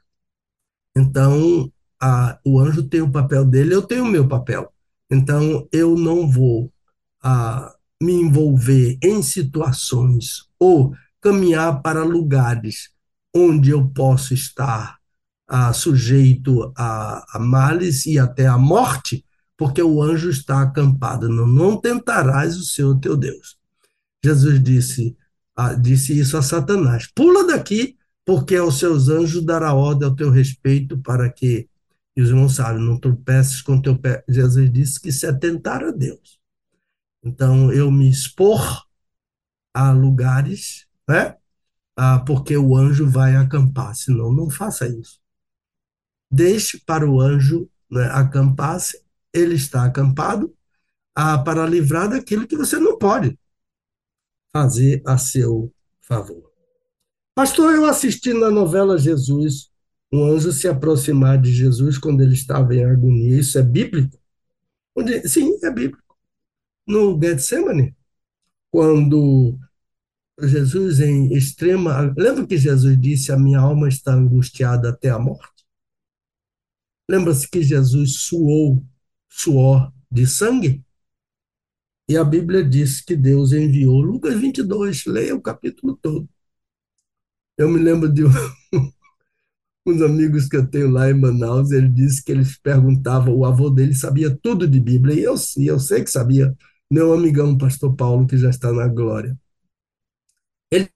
Então, a, o anjo tem o papel dele, eu tenho o meu papel. Então, eu não vou a, me envolver em situações ou caminhar para lugares onde eu posso estar ah, sujeito a, a males e até a morte, porque o anjo está acampado. Não, não tentarás o Senhor teu Deus. Jesus disse, ah, disse isso a Satanás: pula daqui, porque aos seus anjos dará ordem ao teu respeito para que. E os irmãos sabem, não tropeces com teu pé. Jesus disse que se atentar a Deus. Então, eu me expor a lugares, né? Ah, porque o anjo vai acampar. Senão, não faça isso deixe para o anjo né, acampar-se, ele está acampado, ah, para livrar daquilo que você não pode fazer a seu favor. Pastor, eu assisti na novela Jesus um anjo se aproximar de Jesus quando ele estava em agonia. Isso é bíblico? Sim, é bíblico. No Getsemane, quando Jesus em extrema. Lembra que Jesus disse: A minha alma está angustiada até a morte? Lembra-se que Jesus suou suor de sangue? E a Bíblia diz que Deus enviou. Lucas 22, leia o capítulo todo. Eu me lembro de [laughs] uns amigos que eu tenho lá em Manaus, ele disse que eles perguntavam, o avô dele sabia tudo de Bíblia, e eu, eu sei que sabia. Meu amigão, pastor Paulo, que já está na glória. Ele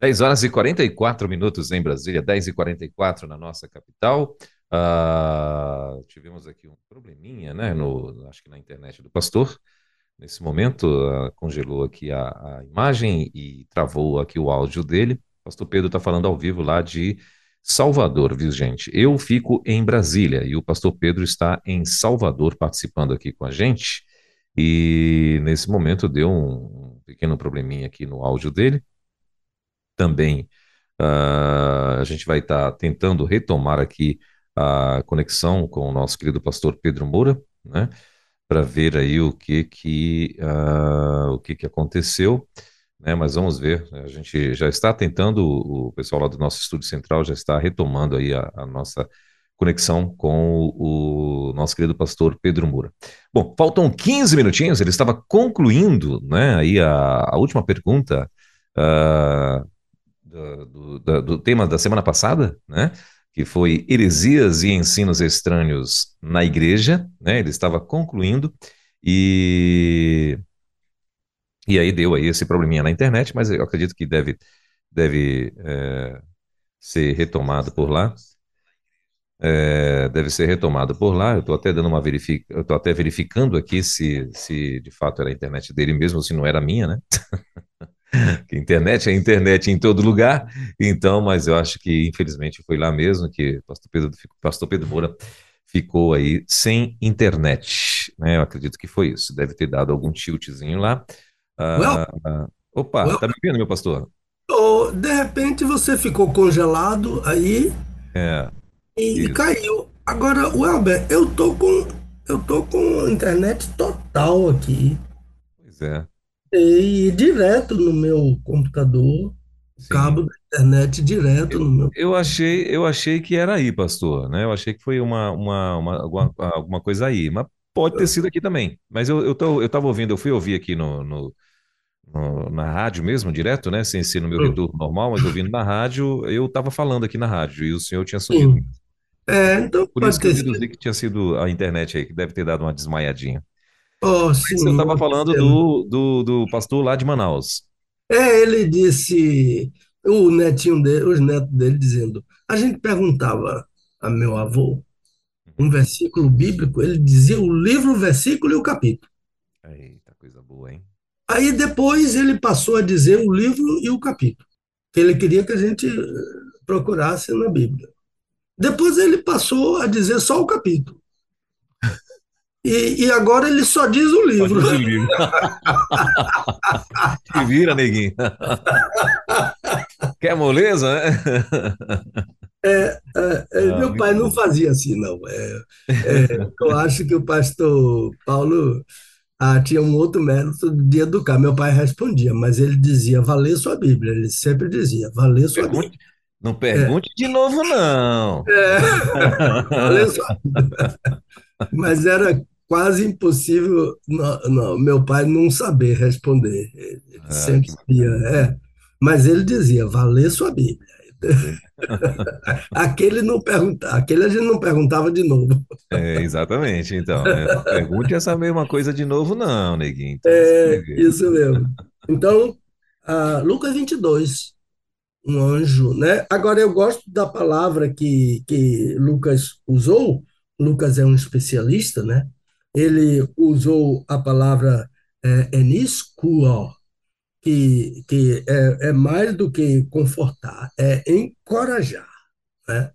10 horas e 44 minutos em Brasília, 10 e 44 na nossa capital. Uh, tivemos aqui um probleminha, né, no, acho que na internet do pastor. Nesse momento, uh, congelou aqui a, a, imagem e travou aqui o áudio dele. Pastor Pedro está falando ao vivo lá de Salvador, viu, gente? Eu fico em Brasília e o pastor Pedro está em Salvador participando aqui com a gente. E nesse momento deu um pequeno probleminha aqui no áudio dele. Também uh, a gente vai estar tá tentando retomar aqui a conexão com o nosso querido pastor Pedro Moura, né? Para ver aí o que que, uh, o que, que aconteceu né? Mas vamos ver. Né, a gente já está tentando, o pessoal lá do nosso estúdio central já está retomando aí a, a nossa conexão com o, o, nosso querido pastor Pedro Moura. Bom, faltam 15 minutinhos, ele estava concluindo né, aí a, a última pergunta uh, do, do, do, tema da semana passada, né, que foi heresias e ensinos estranhos na igreja, né, ele estava concluindo e e aí deu aí esse probleminha na internet, mas eu acredito que deve, deve é, ser retomado por lá. É, deve ser retomado por lá. Eu estou até dando uma verific... eu estou até verificando aqui se, se de fato era a internet dele mesmo, se não era minha, né? [laughs] que internet é internet em todo lugar. Então, mas eu acho que infelizmente foi lá mesmo que Pastor Pedro, Pastor Pedro Moura ficou aí sem internet, né? Eu acredito que foi isso. Deve ter dado algum tiltzinho lá. Well, ah, opa, well, tá me vendo, meu pastor? Oh, de repente você ficou congelado aí é, e, e caiu. Agora, Welber, eu tô com eu tô com internet total aqui. Pois é. E direto no meu computador, Sim. cabo da internet direto eu, no meu. Eu achei, eu achei que era aí, pastor, né? Eu achei que foi uma, uma, uma alguma, alguma coisa aí, mas pode ter sido aqui também. Mas eu, eu, tô, eu tava ouvindo, eu fui ouvir aqui no, no no, na rádio mesmo, direto, né? Sem ser no meu retorno normal, mas ouvindo na rádio, eu estava falando aqui na rádio e o senhor tinha sumido. Sim. É, então Por isso que eu deduzi que tinha sido a internet aí, que deve ter dado uma desmaiadinha. Oh, sim, eu estava falando do, do, do pastor lá de Manaus. É, ele disse, o netinho dele, os netos dele dizendo, a gente perguntava a meu avô um versículo bíblico, ele dizia o livro, o versículo e o capítulo. Eita, coisa boa, hein? Aí depois ele passou a dizer o livro e o capítulo, que ele queria que a gente eh, procurasse na Bíblia. Depois ele passou a dizer só o capítulo. E, e agora ele só diz o livro. Só diz o livro. [laughs] Te vira, neguinho. Quer moleza, né? É, é, é, ah, meu pai não fazia assim, não. É, é, eu acho que o pastor Paulo ah, tinha um outro método de educar. Meu pai respondia, mas ele dizia, valer sua Bíblia. Ele sempre dizia, valer sua pergunte, Bíblia. Não pergunte de novo, não. É, [laughs] valer sua Bíblia. Mas era quase impossível não, não, meu pai não saber responder. Ele ah, sempre sabia, é. Mas ele dizia, valer sua Bíblia. [laughs] aquele não pergunta, aquele a gente não perguntava de novo. É, exatamente, então. Né? Pergunte essa mesma coisa de novo, não, neguinho. Então, é, isso mesmo. Então, uh, Lucas 22, um anjo, né? Agora, eu gosto da palavra que, que Lucas usou, Lucas é um especialista, né? Ele usou a palavra é, eniscuo, que, que é, é mais do que confortar, é encorajar, né?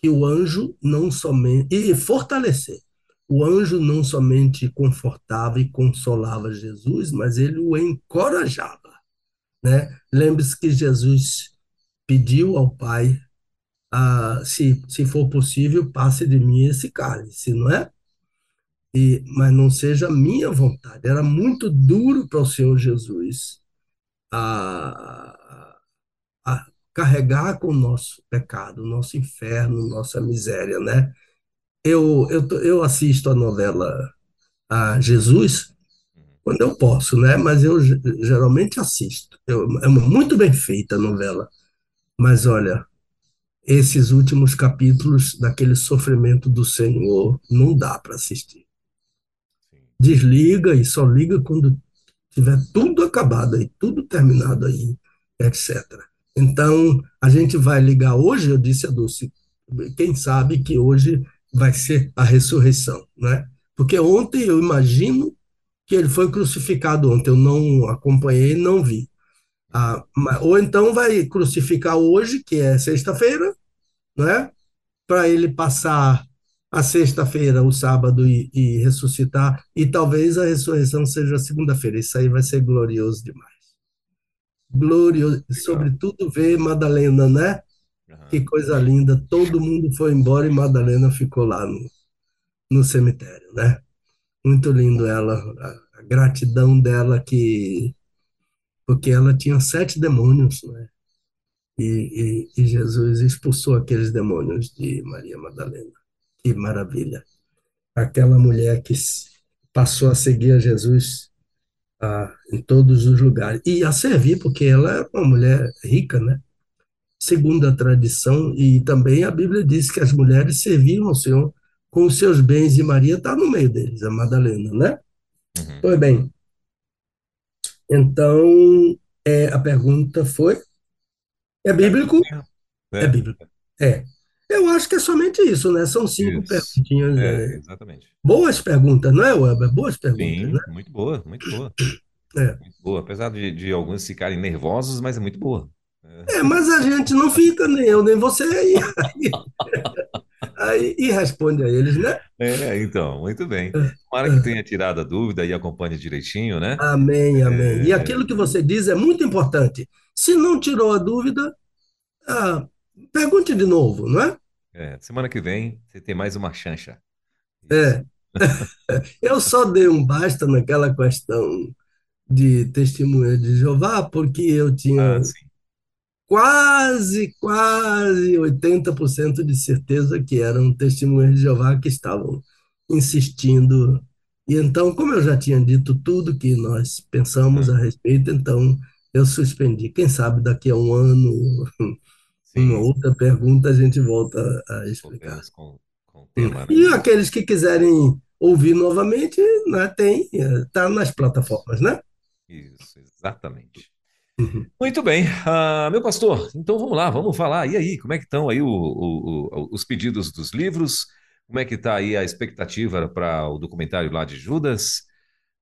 Que o anjo não somente e fortalecer. O anjo não somente confortava e consolava Jesus, mas ele o encorajava, né? Lembre-se que Jesus pediu ao Pai ah, se, se for possível, passe de mim esse cálice, não é? E, mas não seja a minha vontade. Era muito duro para o Senhor Jesus a, a carregar com o nosso pecado, nosso inferno, nossa miséria, né? Eu, eu, eu assisto a novela a Jesus quando eu posso, né? Mas eu geralmente assisto. Eu, é muito bem feita a novela. Mas olha, esses últimos capítulos daquele sofrimento do Senhor não dá para assistir. Desliga e só liga quando tiver tudo acabado aí, tudo terminado aí, etc. Então, a gente vai ligar hoje, eu disse a Dulce, quem sabe que hoje vai ser a ressurreição, né? Porque ontem eu imagino que ele foi crucificado ontem, eu não acompanhei, não vi. Ah, ou então vai crucificar hoje, que é sexta-feira, né? Para ele passar a sexta-feira, o sábado e, e, ressuscitar, e talvez a ressurreição seja segunda-feira. Isso aí vai ser glorioso demais. Glorioso, Legal. sobretudo ver Madalena, né? Uhum. Que coisa linda. Todo mundo foi embora e Madalena ficou lá no, no cemitério, né? Muito lindo ela, a, a gratidão dela que porque ela tinha sete demônios, né? E, e, e, Jesus expulsou aqueles demônios de Maria Madalena. Que maravilha! Aquela mulher que passou a seguir a Jesus ah, em todos os lugares e a servir, porque ela é uma mulher rica, né? Segundo a tradição, e também a Bíblia diz que as mulheres serviam ao Senhor com os seus bens, e Maria está no meio deles, a Madalena, né? Uhum. Pois bem, então, é, a pergunta foi: é bíblico? É, é bíblico. É. Eu acho que é somente isso, né? São cinco isso. perguntinhas. É, né? Exatamente. Boas perguntas, não é, Weber? Boas perguntas. Sim, né? muito boa, muito boa. É. Muito boa. Apesar de, de alguns ficarem nervosos, mas é muito boa. É, mas a gente não fica, nem eu, nem você aí. [laughs] aí e responde a eles, né? É, então, muito bem. É. Tomara que tenha tirado a dúvida e acompanhe direitinho, né? Amém, amém. É... E aquilo que você diz é muito importante. Se não tirou a dúvida, ah, pergunte de novo, não é? É, semana que vem você tem mais uma chancha. É. [laughs] Eu só dei um basta naquela questão de testemunha de Jeová, porque eu tinha ah, quase, quase 80% de certeza que eram testemunhas de Jeová que estavam insistindo. E então, como eu já tinha dito tudo que nós pensamos a respeito, então eu suspendi. Quem sabe daqui a um ano, Sim. uma outra pergunta, a gente volta a explicar. Com, com tema, né? E aqueles que quiserem ouvir novamente, né, tem, está nas plataformas, né? Isso, exatamente. Uhum. Muito bem, uh, meu pastor, então vamos lá, vamos falar. E aí, como é que estão aí o, o, o, os pedidos dos livros? Como é que está aí a expectativa para o documentário lá de Judas?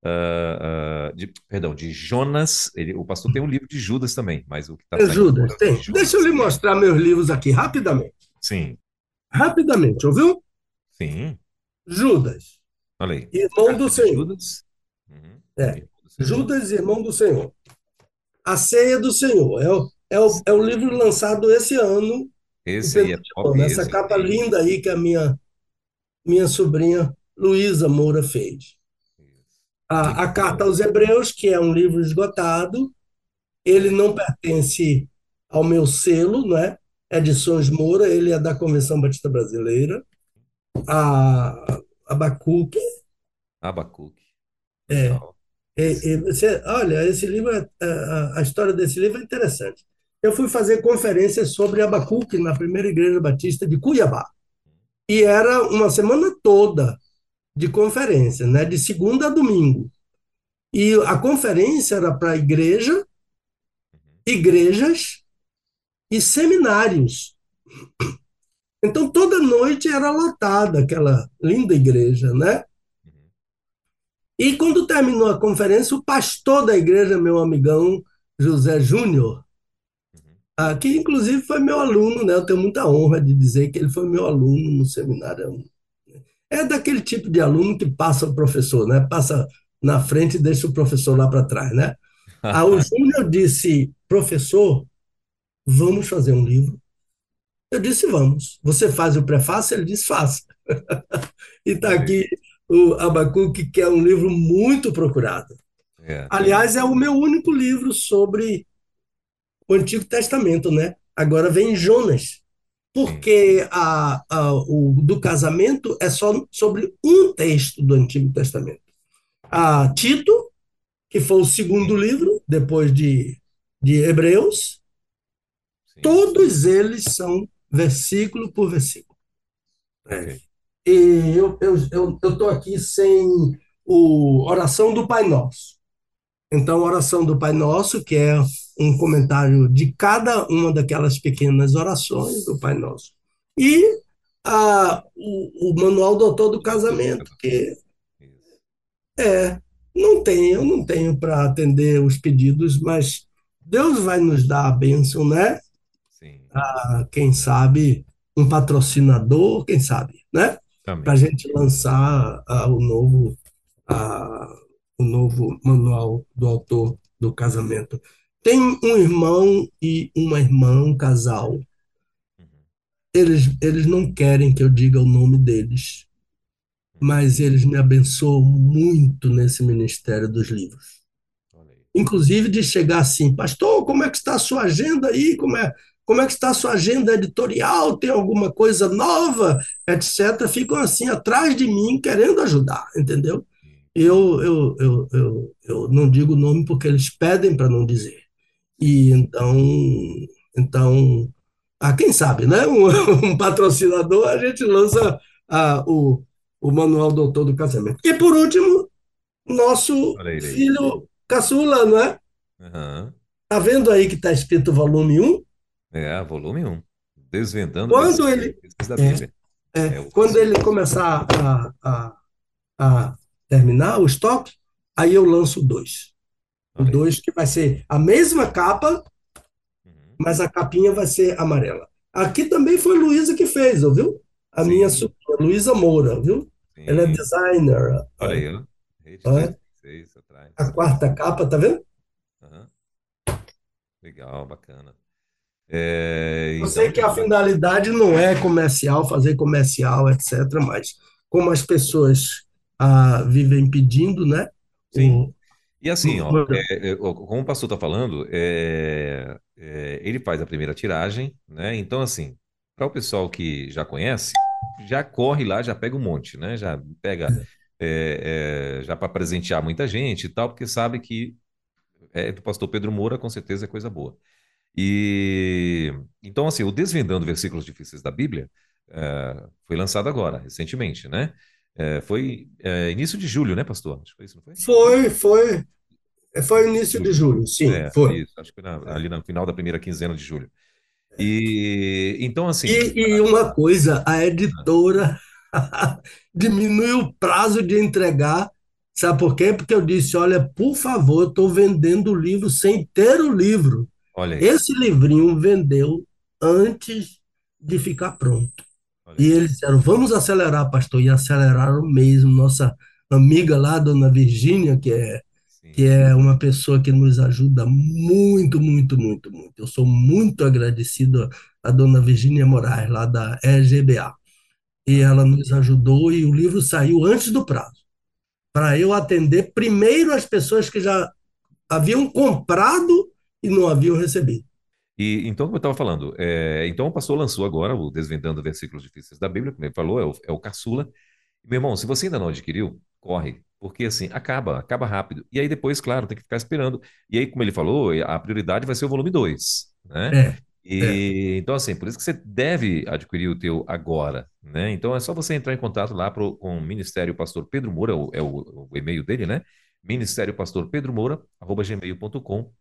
Uh, uh, de, perdão, de Jonas. Ele, o pastor tem um livro de Judas também, mas o que está é Judas, é tem. Judas. Deixa eu lhe mostrar meus livros aqui rapidamente. Sim. Rapidamente, ouviu? Sim. Judas. Olha aí. Irmão do Senhor. Judas. Uhum. É. Judas, irmão do Senhor. A Ceia do Senhor. É o, é o, é o livro lançado esse ano. Esse aí é top. Essa esse capa aí. linda aí que a minha, minha sobrinha Luísa Moura fez. A, a Carta aos Hebreus, que é um livro esgotado, ele não pertence ao meu selo, não é? Edições Moura, ele é da Convenção Batista Brasileira. A Abacuque. Abacuque. É. E, e você, olha, esse livro, é, é, a, a história desse livro é interessante. Eu fui fazer conferências sobre Abacuque na primeira igreja batista de Cuiabá. E era uma semana toda de conferência, né? de segunda a domingo. E a conferência era para igreja, igrejas e seminários. Então, toda noite era lotada aquela linda igreja, né? E quando terminou a conferência, o pastor da igreja, meu amigão José Júnior, ah, que inclusive foi meu aluno, né? Eu tenho muita honra de dizer que ele foi meu aluno no seminário. É daquele tipo de aluno que passa o professor, né? Passa na frente e deixa o professor lá para trás, né? [laughs] Ah, o Júnior disse, professor, vamos fazer um livro. Eu disse, vamos. Você faz o prefácio? Ele disse, faça. [laughs] e está aqui o Abacuque, que é um livro muito procurado. É. Aliás, é o meu único livro sobre o Antigo Testamento, né? Agora vem Jonas, porque a, a, o do casamento é só sobre um texto do Antigo Testamento. A Tito, que foi o segundo livro, depois de, de Hebreus, Sim. todos eles são versículo por versículo. É. E eu estou eu, eu, aqui sem o oração do Pai Nosso. Então, a oração do Pai Nosso, que é um comentário de cada uma daquelas pequenas orações do Pai Nosso. E a, o, o Manual do Autor do Casamento, que é, não tenho, eu não tenho para atender os pedidos, mas Deus vai nos dar a bênção, né? Sim. Ah, quem sabe um patrocinador, quem sabe, né? Para a gente lançar ah, o novo ah, o novo manual do autor do casamento. Tem um irmão e uma irmã, um casal. Uhum. Eles, eles não querem que eu diga o nome deles, mas eles me abençoam muito nesse ministério dos livros. Inclusive de chegar assim, pastor, como é que está a sua agenda aí? Como é, como é que está a sua agenda editorial? Tem alguma coisa nova, etc. Ficam assim atrás de mim querendo ajudar, entendeu? Eu, eu, eu, eu, eu não digo o nome porque eles pedem para não dizer. E então, então ah, quem sabe, né? Um, [laughs] um patrocinador, a gente lança ah, o, o Manual Doutor do Casamento. E por último, nosso filho caçula, não é? Uhum. Tá vendo aí que está escrito volume 1? É, volume 1. Desvendando quando ele, é, é, é, quando ele começar a, a, a terminar o estoque, aí eu lanço dois. O dois que vai ser a mesma capa, uhum. mas a capinha vai ser amarela. Aqui também foi Luísa que fez, viu? A Sim. minha sobrinha, Luísa Moura, viu? Sim. Ela é designer. Olha aí, ó. É? A quarta capa, tá vendo? Uhum. Legal, bacana. É, Eu sei então, que a finalidade não é comercial, fazer comercial, etc., mas como as pessoas ah, vivem pedindo, né? Sim. O, e assim, ó, é, é, como o pastor está falando, é, é, ele faz a primeira tiragem, né? Então, assim, para o pessoal que já conhece, já corre lá, já pega um monte, né? Já pega é, é, já para presentear muita gente e tal, porque sabe que é do pastor Pedro Moura, com certeza é coisa boa. E então, assim, o Desvendando Versículos Difíceis da Bíblia foi lançado agora, recentemente, né? É, foi é, início de julho, né, pastor? Acho que foi isso, não foi? Foi, foi. É, foi início de julho, sim, é, foi. Isso, acho que na, ali no final da primeira quinzena de julho. E então, assim. E, e uma coisa, a editora [laughs] diminuiu o prazo de entregar. Sabe por quê? Porque eu disse: olha, por favor, estou vendendo o livro sem ter o livro. Olha Esse livrinho vendeu antes de ficar pronto. E eles disseram, vamos acelerar, pastor. E aceleraram mesmo. Nossa amiga lá, dona Virgínia, que é, que é uma pessoa que nos ajuda muito, muito, muito, muito. Eu sou muito agradecido à dona Virgínia Moraes, lá da EGBA. E ela nos ajudou e o livro saiu antes do prazo, para eu atender primeiro as pessoas que já haviam comprado e não haviam recebido. E então, como eu estava falando, é, então o pastor lançou agora o Desvendando Versículos Difíceis da Bíblia, como ele falou, é o, é o caçula. Meu irmão, se você ainda não adquiriu, corre, porque assim, acaba, acaba rápido. E aí depois, claro, tem que ficar esperando. E aí, como ele falou, a prioridade vai ser o volume 2, né? É, e, é. Então, assim, por isso que você deve adquirir o teu agora, né? Então, é só você entrar em contato lá pro, com o Ministério Pastor Pedro Moura, é o, é o, o e-mail dele, né? Ministério Pastor Pedro Moura, arroba gmail.com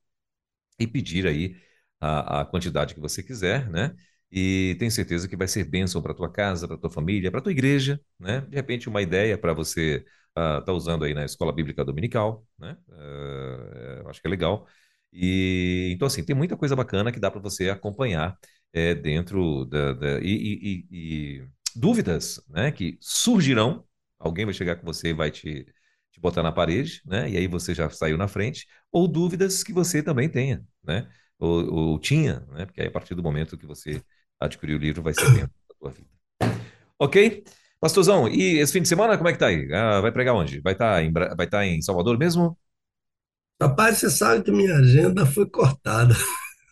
e pedir aí a, a quantidade que você quiser, né? E tenho certeza que vai ser bênção para tua casa, para tua família, para tua igreja, né? De repente, uma ideia para você estar uh, tá usando aí na escola bíblica dominical, né? Uh, acho que é legal. E então, assim, tem muita coisa bacana que dá para você acompanhar é, dentro da. da e, e, e, dúvidas, né? Que surgirão. Alguém vai chegar com você e vai te, te botar na parede, né? E aí você já saiu na frente. Ou dúvidas que você também tenha, né? Ou, ou tinha, né? Porque aí, a partir do momento que você adquirir o livro, vai ser bem da tua vida. Ok? Pastorzão, e esse fim de semana, como é que tá aí? Ah, vai pregar onde? Vai estar tá em, vai estar tá em Salvador mesmo? Rapaz, você sabe que minha agenda foi cortada.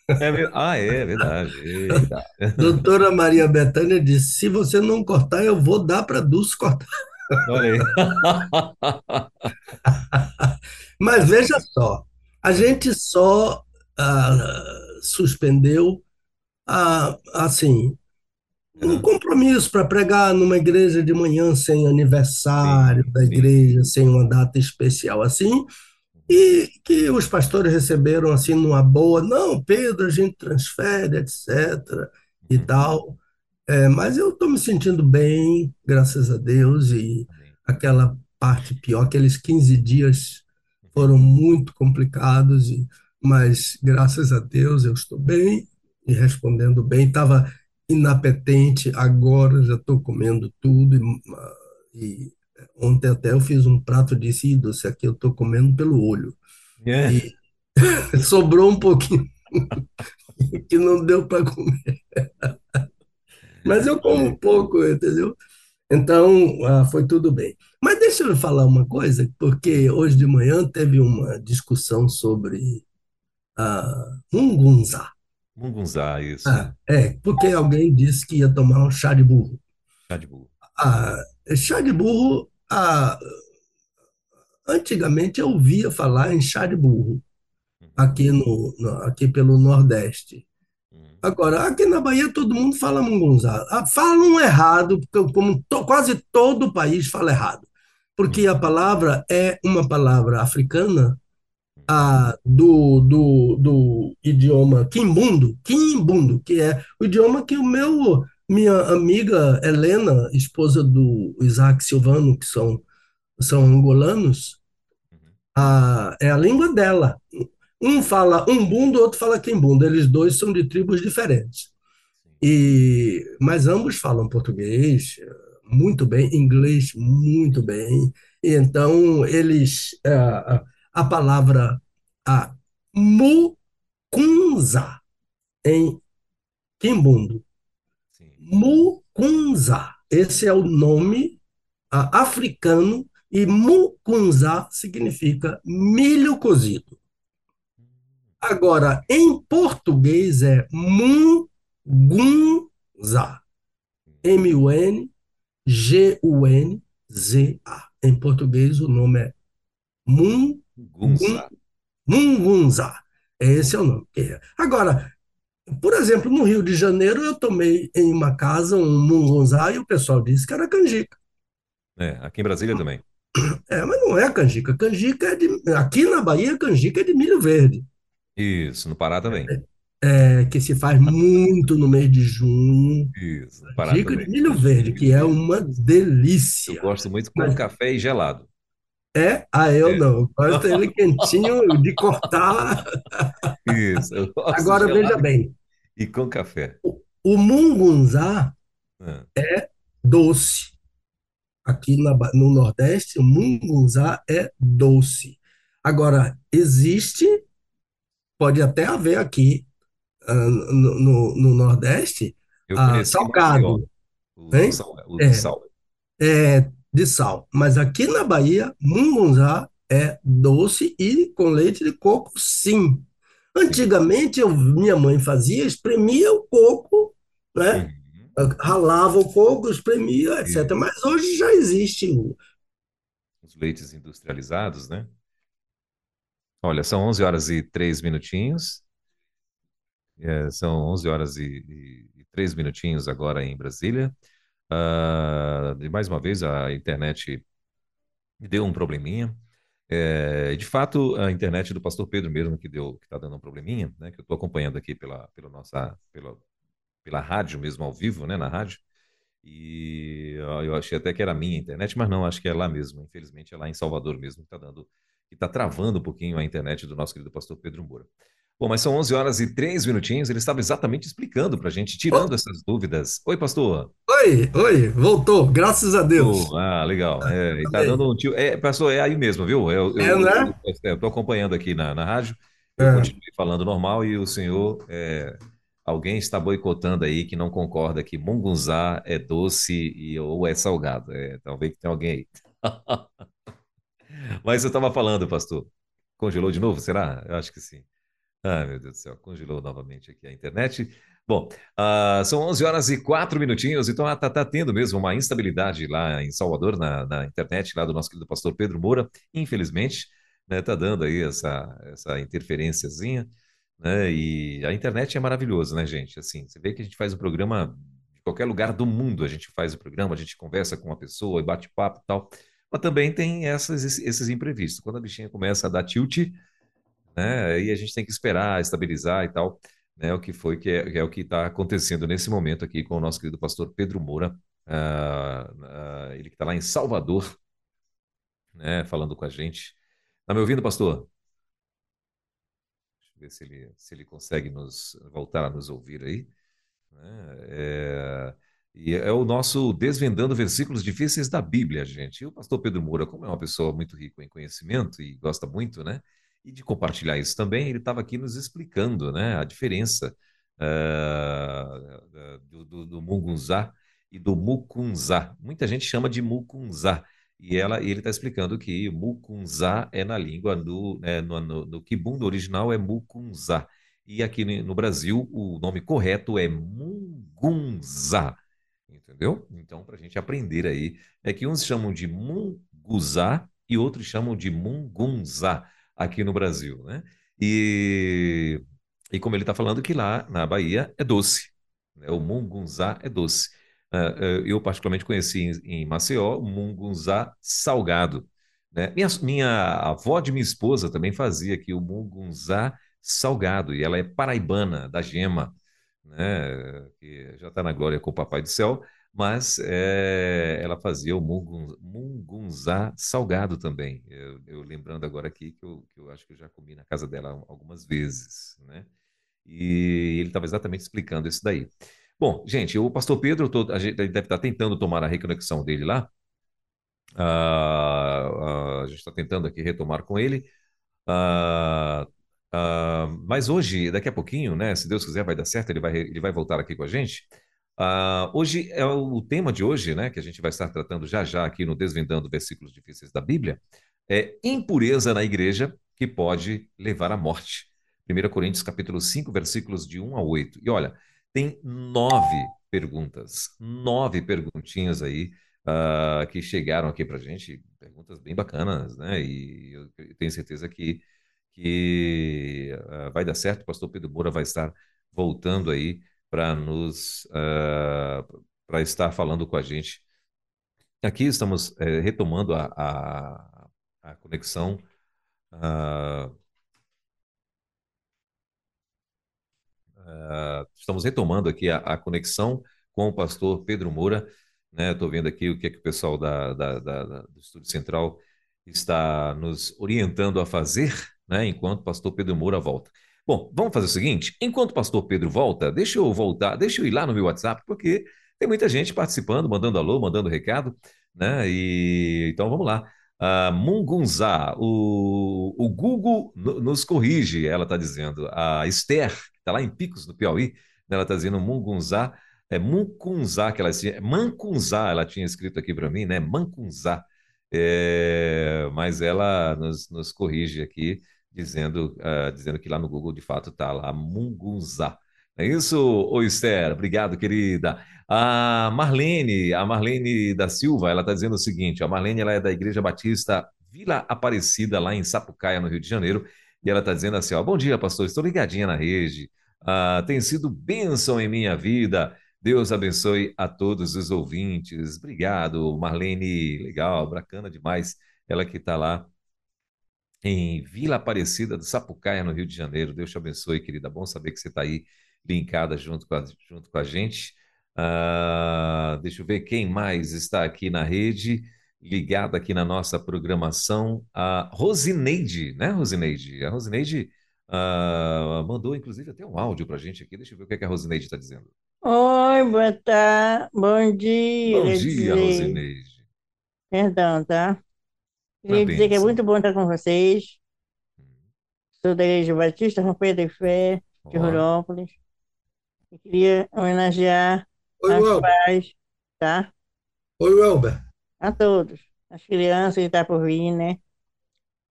É, ah, é verdade. Eita. [laughs] Doutora Maria Bethânia disse: se você não cortar, eu vou dar para Dulce cortar. Olha aí. [laughs] Mas veja só, a gente só ah, suspendeu ah, assim um compromisso para pregar numa igreja de manhã sem aniversário sim, da igreja, sim. sem uma data especial assim, e que os pastores receberam assim numa boa, não, Pedro, a gente transfere, etc. e uhum. tal. É, mas eu estou me sentindo bem, graças a Deus, e aquela parte pior, aqueles 15 dias foram muito complicados, e, mas graças a Deus eu estou bem e respondendo bem. Estava inapetente, agora já estou comendo tudo. E, e, ontem até eu fiz um prato de se aqui eu estou comendo pelo olho. Yeah. É. E [laughs] sobrou um pouquinho [laughs] que não deu para comer. [laughs] Mas eu como um pouco, entendeu? Então, ah, foi tudo bem. Mas deixa eu falar uma coisa, porque hoje de manhã teve uma discussão sobre a Mungunzá. Mungunzá, isso. Ah, é, porque alguém disse que ia tomar um chá de burro. Chá de burro. Ah, chá de burro, ah, antigamente eu ouvia falar em chá de burro, uhum. aqui, no, no aqui pelo Nordeste. Uhum. Agora, aqui na Bahia todo mundo fala mungunzá. Ah, falam errado, porque como to, quase todo o país fala errado. Porque a palavra é uma palavra africana a, do, do, do idioma quimbundo, quimbundo, que é o idioma que o meu minha amiga Helena, esposa do Isaac Silvano, que são, são angolanos, a, é a língua dela. Um fala umbundo, outro fala quimbundo. Eles dois são de tribos diferentes. E, mas ambos falam português muito bem, inglês muito bem. E então, eles. A, a palavra a mucunza em quimbundo. Mucunza. Esse é o nome a, africano e mucunza significa milho cozido. Agora, em português é mungunza. M-U-N-G-U-N-Z-A. Em português, o nome é Mungunza. Mungunza. Esse é o nome. Agora, por exemplo, no Rio de Janeiro, eu tomei em uma casa um mungunzá e o pessoal disse que era canjica. É, aqui em Brasília também. É, mas não é canjica. Canjica é de. Aqui na Bahia, canjica é de milho verde. Isso, no Pará também. É, é que se faz muito no mês de junho. Isso, no Pará canjica também. de milho verde, que é uma delícia. Eu gosto muito com mas... café e gelado. É? Ah, eu é. não. Gosto [laughs] ele quentinho de cortar. Isso. Agora veja bem. E com café. O, o mungunzá ah. é doce. Aqui na, no Nordeste, o mungunzá é doce. Agora, existe, pode até haver aqui uh, no, no, no, Nordeste, uh, salgado. O, hein? Sal, o é, sal. É, de sal. Mas aqui na Bahia, mungunzá é doce e com leite de coco, sim. Antigamente, eu, minha mãe fazia, espremia o coco, né? Uhum. ralava o coco, espremia, etc. Uhum. Mas hoje já existe o... Os leites industrializados, né? Olha, são 11 horas e 3 minutinhos. É, são 11 horas e, e, e 3 minutinhos agora em Brasília. Uh, e mais uma vez, a internet deu um probleminha. É, de fato, a internet do pastor Pedro mesmo que deu, que está dando um probleminha, né? Que eu estou acompanhando aqui pela, pela nossa, pela, pela rádio mesmo ao vivo, né? Na rádio. E eu achei até que era a minha internet, mas não, acho que é lá mesmo. Infelizmente, é lá em Salvador mesmo que está dando, que está travando um pouquinho a internet do nosso querido pastor Pedro Moura. Bom, mas são 11 horas e 3 minutinhos. Ele estava exatamente explicando para a gente, tirando essas dúvidas. Oi, pastor. Oi, oi, voltou, graças a Deus. Oh, ah, legal. É, tá dando um tio. É, pastor, é aí mesmo, viu? Eu, é, né? Eu estou acompanhando aqui na, na rádio. Eu é. continuei falando normal e o senhor é, Alguém está boicotando aí que não concorda que mungunzá é doce e, ou é salgado. É, talvez tenha alguém aí. [laughs] Mas eu estava falando, pastor. Congelou de novo, será? Eu acho que sim. Ai, meu Deus do céu, congelou novamente aqui a internet. Bom, uh, são 11 horas e 4 minutinhos, então está tá tendo mesmo uma instabilidade lá em Salvador, na, na, internet, lá do nosso querido pastor Pedro Moura, infelizmente, né, tá dando aí essa, essa interferênciazinha, né, e a internet é maravilhosa, né, gente? Assim, você vê que a gente faz o programa de qualquer lugar do mundo, a gente faz o programa, a gente conversa com uma pessoa e bate papo e tal, mas também tem essas, esses imprevistos. Quando a bichinha começa a dar tilt, né, aí a gente tem que esperar, estabilizar e tal, né, o que foi, que é, que é o que está acontecendo nesse momento aqui com o nosso querido pastor Pedro Moura, uh, uh, ele que está lá em Salvador, né, falando com a gente. Está me ouvindo, pastor? Deixa eu ver se ele, se ele consegue nos voltar a nos ouvir aí. Né? É, e é o nosso Desvendando Versículos Difíceis da Bíblia, gente. E o pastor Pedro Moura, como é uma pessoa muito rica em conhecimento e gosta muito, né? E de compartilhar isso também, ele estava aqui nos explicando, né? A diferença uh, do, do, do Mugunzá e do Mukunzá. Muita gente chama de Mukunzá. E ela, ele está explicando que Mukunzá é na língua do, é, no, no, no Kibundo original é Mukunzá. E aqui no Brasil o nome correto é Mungunzá. Entendeu? Então, para a gente aprender aí, é que uns chamam de Munguzá e outros chamam de Mungunzá aqui no Brasil, né? E, e como ele está falando que lá na Bahia é doce, né? o Mungunzá é doce. Uh, eu particularmente conheci em, em Maceió o mungunzá salgado. Né? Minha, minha avó de minha esposa também fazia aqui o mungunzá salgado, e ela é paraibana, da Gema, né? que já está na glória com o Papai do Céu, mas é, ela fazia o mungunzá salgado também. Eu, eu, lembrando agora aqui que eu, que eu acho que eu já comi na casa dela algumas vezes, né? E ele estava exatamente explicando isso daí. Bom, gente, o pastor Pedro, a gente deve estar tentando tomar a reconexão dele lá. Uh, uh, a gente está tentando aqui retomar com ele. Uh, mas hoje, daqui a pouquinho, né? Se Deus quiser, vai dar certo, ele vai, ele vai voltar aqui com a gente. Hoje é o, tema de hoje, né? Que a gente vai estar tratando já já aqui no Desvendando Versículos Difíceis da Bíblia, é impureza na igreja que pode levar à morte. 1 Coríntios capítulo 5, versículos de 1 a 8. E olha, tem nove perguntas, nove perguntinhas aí uh, que chegaram aqui para gente, perguntas bem bacanas, né? E eu tenho certeza que, que uh, vai dar certo. O pastor Pedro Moura vai estar voltando aí para nos uh, ah, para estar falando com a gente. Aqui estamos eh, retomando a, a, a conexão. Uh, Uh, estamos retomando aqui a, a, conexão com o pastor Pedro Moura. Estou né? vendo aqui o que, é que o pessoal da, da, da, do Estúdio Central está nos orientando a fazer, né? enquanto o pastor Pedro Moura volta. Bom, vamos fazer o seguinte: enquanto o pastor Pedro volta, deixa eu voltar, deixa eu ir lá no meu WhatsApp, porque tem muita gente participando, mandando alô, mandando recado, né? E então vamos lá. Uh, Mungunzá, o, o Google nos corrige, ela está dizendo. A Esther está lá em Picos, no Piauí, né, ela está dizendo Mungunzá, é Muncunzá, que ela tinha, Mancunzá, ela tinha escrito aqui para mim, né? Mancunzá. É, mas ela nos, nos, corrige aqui, dizendo, uh, dizendo que lá no Google de fato está lá Mungunzá. É isso, Esther? Obrigado, querida. A Marlene, a Marlene da Silva, ela está dizendo o seguinte: a Marlene ela é da Igreja Batista Vila Aparecida, lá em Sapucaia, no Rio de Janeiro. E ela está dizendo assim: ó, bom dia, pastor, estou ligadinha na rede. Ah, tem sido bênção em minha vida. Deus abençoe a todos os ouvintes. Obrigado, Marlene. Legal, bacana demais. Ela que está lá em Vila Aparecida do Sapucaia, no Rio de Janeiro. Deus te abençoe, querida. Bom saber que você está aí linkada junto com a, junto com a gente. Ah, deixa eu ver quem mais está aqui na rede ligada aqui na nossa programação, a Rosineide, né, Rosineide? A Rosineide uh, mandou, inclusive, até um áudio para a gente aqui. Deixa eu ver o que, é que a Rosineide está dizendo. Oi, boa tarde, bom dia. Bom dia, Rosineide. Perdão, tá? Queria dizer que é muito bom estar com vocês. Sou da Igreja Batista Pedro de Fé, de oh. Rurópolis. Eu queria homenagear Oi, as Welber. pais, tá? Oi, Welber. A todos. As crianças que estão por vir, né?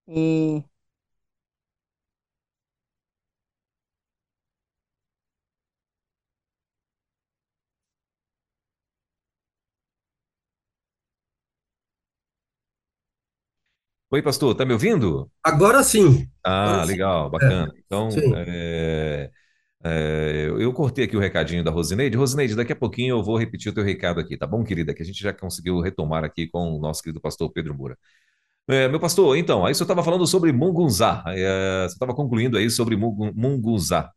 E Oi, pastor, tá me ouvindo? Agora sim. Ah, Agora sim. legal, bacana. Então, é, é, eu cortei aqui o recadinho da Rosineide. Rosineide, daqui a pouquinho eu vou repetir o teu recado aqui, tá bom, querida? Que a gente já conseguiu retomar aqui com o nosso querido pastor Pedro Moura. É, meu pastor, então, aí você estava falando sobre Mungunzá. É, você estava concluindo aí sobre Mungu- Mungunzá.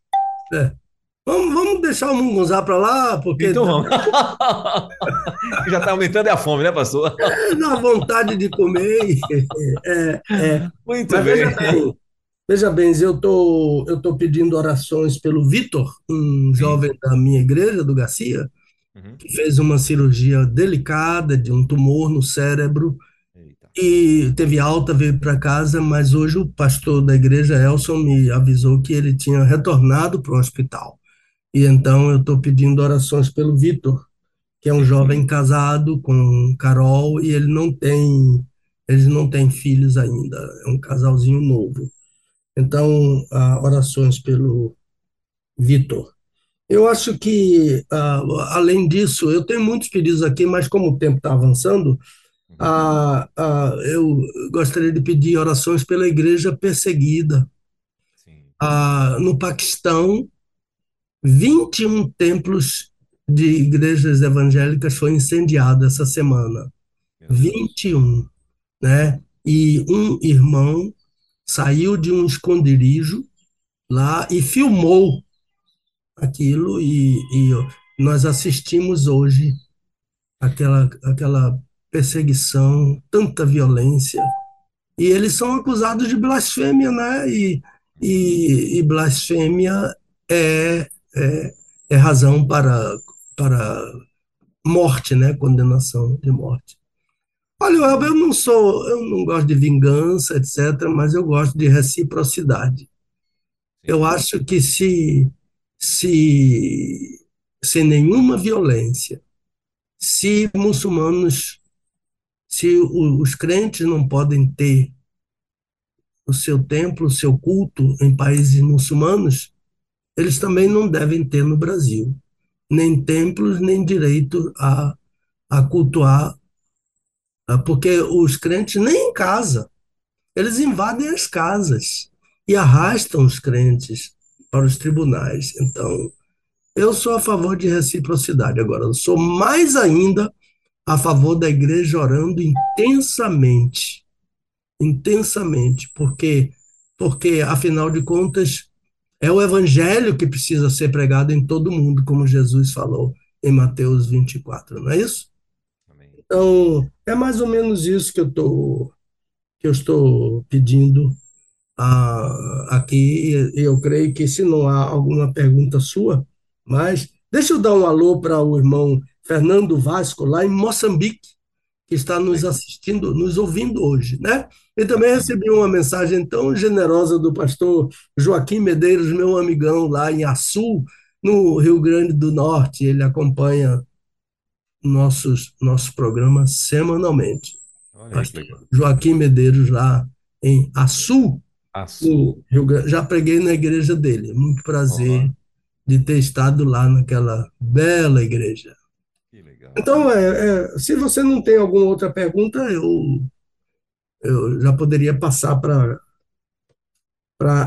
É. Vamos, vamos deixar o Mungunzá para lá, porque Então vamos. [laughs] Já está aumentando é a fome, né, pastor? dá vontade de comer. É, é. Muito Mas bem. veja bem, veja bem, eu tô, tô pedindo orações pelo Vitor, um jovem da minha igreja, do Garcia, Uhum. que fez uma cirurgia delicada de um tumor no cérebro Eita. e teve alta, veio para casa, mas hoje o pastor da igreja, Elson, me avisou que ele tinha retornado para o hospital. E então eu estou pedindo orações pelo Vitor, que é um jovem casado com Carol e ele não tem, eles não têm filhos ainda, é um casalzinho novo. Então, ah, orações pelo Vitor. Eu acho que, ah, além disso, eu tenho muitos pedidos aqui, mas como o tempo está avançando, ah, ah, eu gostaria de pedir orações pela igreja perseguida. Ah, no Paquistão, 21 templos de igrejas evangélicas foram incendiados essa semana. Meu Deus. 21, né? E um irmão saiu de um esconderijo lá e filmou aquilo e, e nós assistimos hoje aquela aquela perseguição, tanta violência. E eles são acusados de blasfêmia, né? E, e, e blasfêmia é, é, é razão para, para morte, né? Condenação de morte. Olha, eu não sou, eu não gosto de vingança, etc., mas eu gosto de reciprocidade. Eu acho que se, se sem nenhuma violência, se muçulmanos, se os crentes não podem ter o seu templo, o seu culto em países muçulmanos, eles também não devem ter no Brasil, nem templos, nem direito a, a cultuar, ah, porque os crentes nem em casa, eles invadem as casas e arrastam os crentes para os tribunais. Então, eu sou a favor de reciprocidade. Agora, eu sou mais ainda a favor da igreja orando intensamente, intensamente, porque, porque afinal de contas, é o evangelho que precisa ser pregado em todo mundo, como Jesus falou em Mateus 24, não é isso? Amém. Então, é mais ou menos isso que eu tô, que eu estou pedindo ah, aqui. Eu creio que se não há alguma pergunta sua, mas deixa eu dar um alô para o irmão Fernando Vasco, lá em Moçambique, que está nos assistindo, nos ouvindo hoje, né? E também recebi uma mensagem tão generosa do pastor Joaquim Medeiros, meu amigão lá em Açu, no Rio Grande do Norte. Ele acompanha nossos nossos programas semanalmente. Olha Pastor. Joaquim Medeiros lá em Açu, Açu. no Rio Grande. Já preguei na igreja dele. Muito prazer de ter estado lá naquela bela igreja. Que legal. Então, é, é, se você não tem alguma outra pergunta, eu, eu já poderia passar para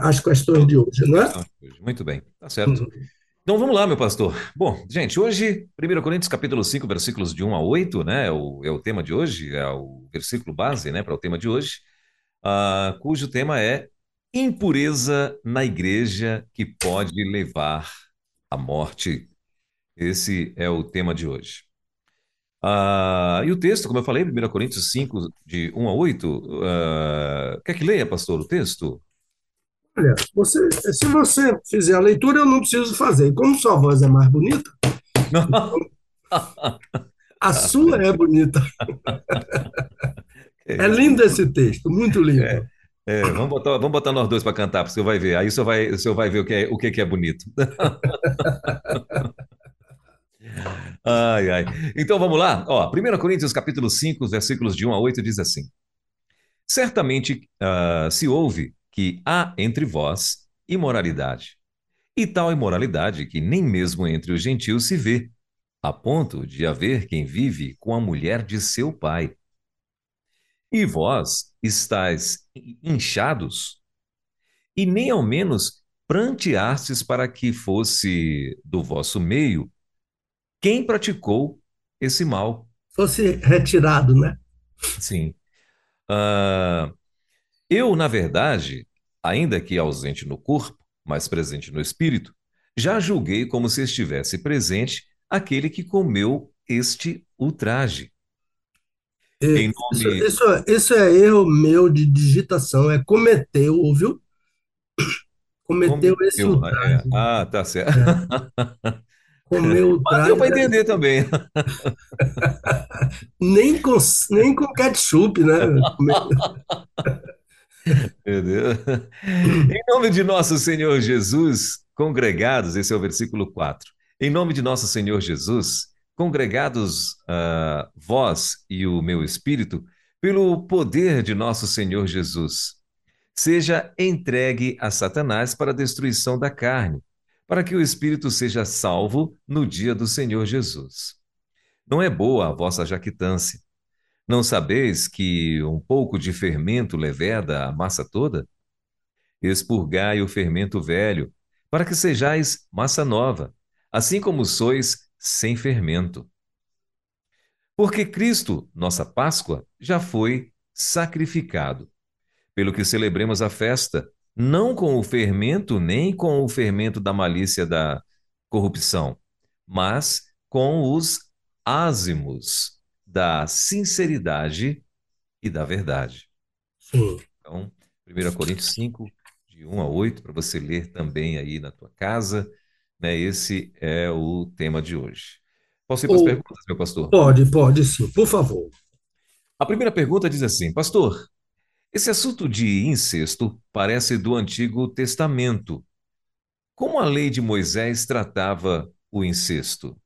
as questões de hoje, não é? Muito bem, tá certo. Então vamos lá, meu pastor. Bom, gente, hoje, 1 Coríntios capítulo 5, versículos de 1 a 8, né? É o, é o tema de hoje, é o versículo base, né, para o tema de hoje, ah, cujo tema é impureza na igreja que pode levar à morte. Esse é o tema de hoje. Ah, e o texto, como eu falei, 1 Coríntios 5, de 1 a 8, ah, quer que leia, pastor, o texto? Olha, você, se você fizer a leitura, eu não preciso fazer. Como sua voz é mais bonita, [laughs] a sua é bonita. [laughs] É lindo esse texto, muito lindo. É. É, vamos, botar, vamos botar nós dois para cantar, porque o senhor vai ver. Aí o senhor vai, vai ver o que é, o que é bonito. [laughs] ai, ai. Então vamos lá. Ó, 1 Coríntios capítulo 5, versículos de 1 a 8 diz assim: Certamente uh, se ouve que há entre vós imoralidade, e tal imoralidade que nem mesmo entre os gentios se vê, a ponto de haver quem vive com a mulher de seu pai. E vós estáis inchados, e nem ao menos pranteastes para que fosse do vosso meio quem praticou esse mal. Fosse retirado, né? Sim. Uh, eu, na verdade, ainda que ausente no corpo, mas presente no espírito, já julguei como se estivesse presente aquele que comeu este ultraje. Nome... Isso, isso, isso, é erro meu de digitação, é cometeu, viu? [coughs] Cometeu esse ultraje. É. Ah, tá certo. É. [laughs] Comeu. Mas deu para entender também. [laughs] nem, com, nem com ketchup, né? Entendeu? em nome de nosso Senhor Jesus, congregados, esse é o versículo 4. Em nome de nosso Senhor Jesus, congregados uh, vós e o meu espírito, pelo poder de nosso Senhor Jesus, seja entregue a Satanás para a destruição da carne, para que o espírito seja salvo no dia do Senhor Jesus. Não é boa a vossa jactância. Não sabeis que um pouco de fermento leveda a massa toda? Expurgai o fermento velho, para que sejais massa nova, assim como sois sem fermento. Porque Cristo, nossa Páscoa, já foi sacrificado, pelo que celebremos a festa, não com o fermento, nem com o fermento da malícia da corrupção, mas com os ázimos da sinceridade e da verdade. Sim. Então, 1 Coríntios 5, de 1 a 8, para você ler também aí na tua casa. Né? Esse é o tema de hoje. Posso ir para as perguntas, meu pastor? Pode, pode sim, por favor. A primeira pergunta diz assim: Pastor, esse assunto de incesto parece do Antigo Testamento. Como a lei de Moisés tratava o incesto?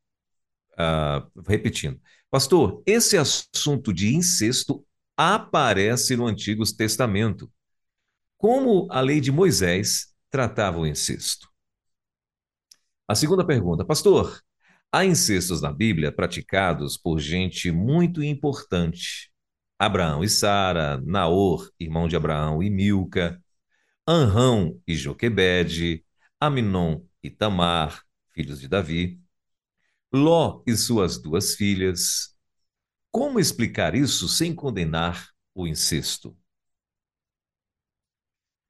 Ah, repetindo, Pastor, esse assunto de incesto aparece no Antigo Testamento. Como a lei de Moisés tratava o incesto? A segunda pergunta, pastor, há incestos na Bíblia praticados por gente muito importante. Abraão e Sara, Naor, irmão de Abraão e Milca, Anrão e Joquebede, Aminon e Tamar, filhos de Davi. Ló e suas duas filhas. Como explicar isso sem condenar o incesto?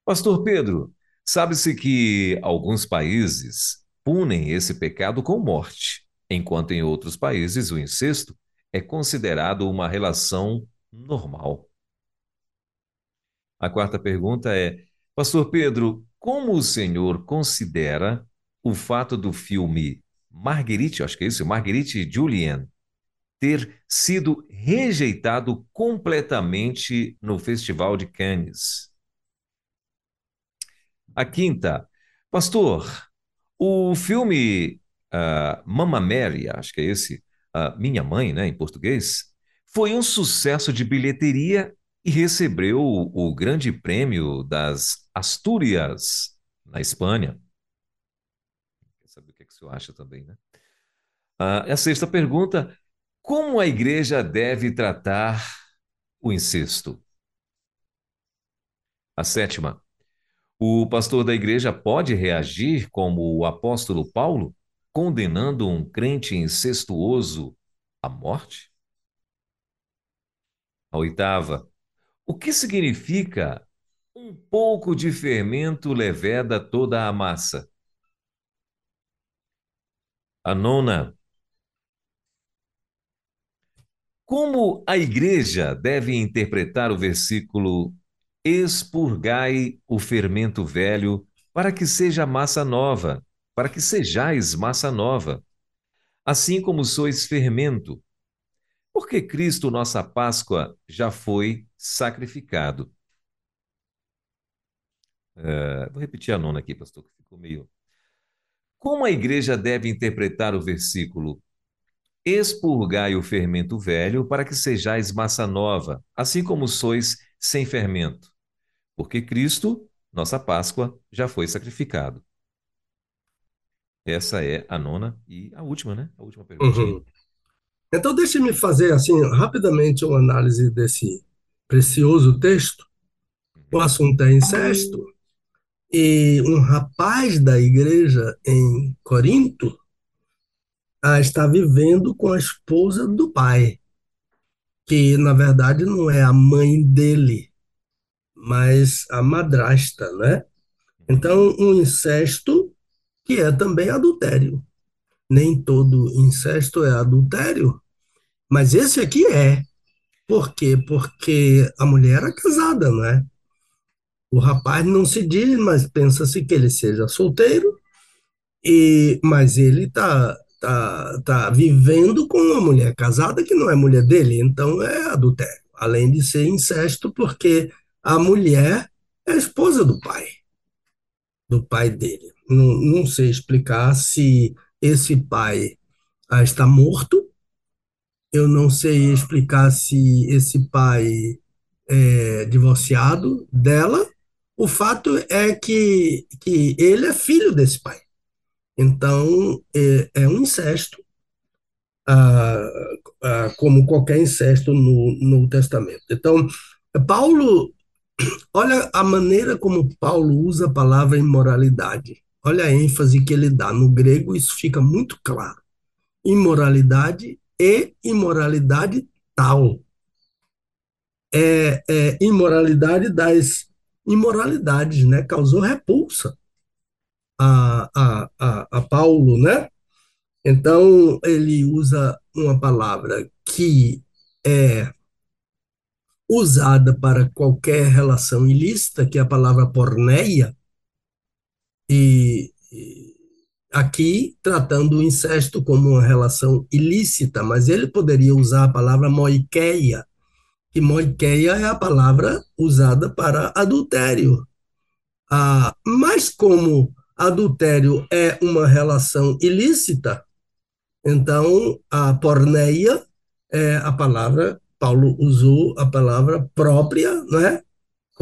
Pastor Pedro, sabe-se que alguns países punem esse pecado com morte, enquanto em outros países o incesto é considerado uma relação normal. A quarta pergunta é: Pastor Pedro, como o senhor considera o fato do filme Marguerite, acho que é isso, Marguerite Julien, ter sido rejeitado completamente no Festival de Cannes. A quinta, pastor, o filme uh, Mamma Mary, acho que é esse, uh, Minha Mãe, né, em português, foi um sucesso de bilheteria e recebeu o, Grande Prêmio das Astúrias, na Espanha saber o que, é que senhor acha também, né? Ah, a sexta pergunta: como a igreja deve tratar o incesto? A sétima: o pastor da igreja pode reagir como o apóstolo Paulo, condenando um crente incestuoso à morte? A oitava: o que significa um pouco de fermento leveda toda a massa? A nona. Como a igreja deve interpretar o versículo expurgai o fermento velho para que seja massa nova, para que sejais massa nova, assim como sois fermento, porque Cristo, nossa Páscoa, já foi sacrificado. É, vou repetir a nona aqui, pastor, que ficou meio. Como a igreja deve interpretar o versículo? Expurgai o fermento velho para que sejais massa nova, assim como sois sem fermento. Porque Cristo, nossa Páscoa, já foi sacrificado. Essa é a nona e a última, né? A última pergunta. Uhum. Então, deixe-me fazer, assim, rapidamente uma análise desse precioso texto. O assunto é incesto. E um rapaz da igreja em Corinto ah, está vivendo com a esposa do pai, que na verdade não é a mãe dele, mas a madrasta, né? Então, um incesto que é também adultério. Nem todo incesto é adultério, mas esse aqui é. Por quê? Porque a mulher era casada, não é? O rapaz não se diz, mas pensa-se que ele seja solteiro, e mas ele está tá, tá vivendo com uma mulher casada que não é mulher dele, então é adultério, além de ser incesto, porque a mulher é a esposa do pai, do pai dele. Não, não sei explicar se esse pai ah, está morto, eu não sei explicar se esse pai é divorciado dela, o fato é que, que ele é filho desse pai. Então, é, é um incesto, ah, ah, como qualquer incesto no, no Testamento. Então, Paulo, olha a maneira como Paulo usa a palavra imoralidade. Olha a ênfase que ele dá. No grego, isso fica muito claro. Imoralidade e imoralidade tal. É, é imoralidade das imoralidades, né? Causou repulsa a, a, a, a Paulo, né? Então, ele usa uma palavra que é usada para qualquer relação ilícita, que é a palavra porneia, e, e aqui tratando o incesto como uma relação ilícita, mas ele poderia usar a palavra moiqueia, que moiqueia é a palavra usada para adultério. Ah, mas como adultério é uma relação ilícita, então a porneia é a palavra, Paulo usou a palavra própria, né?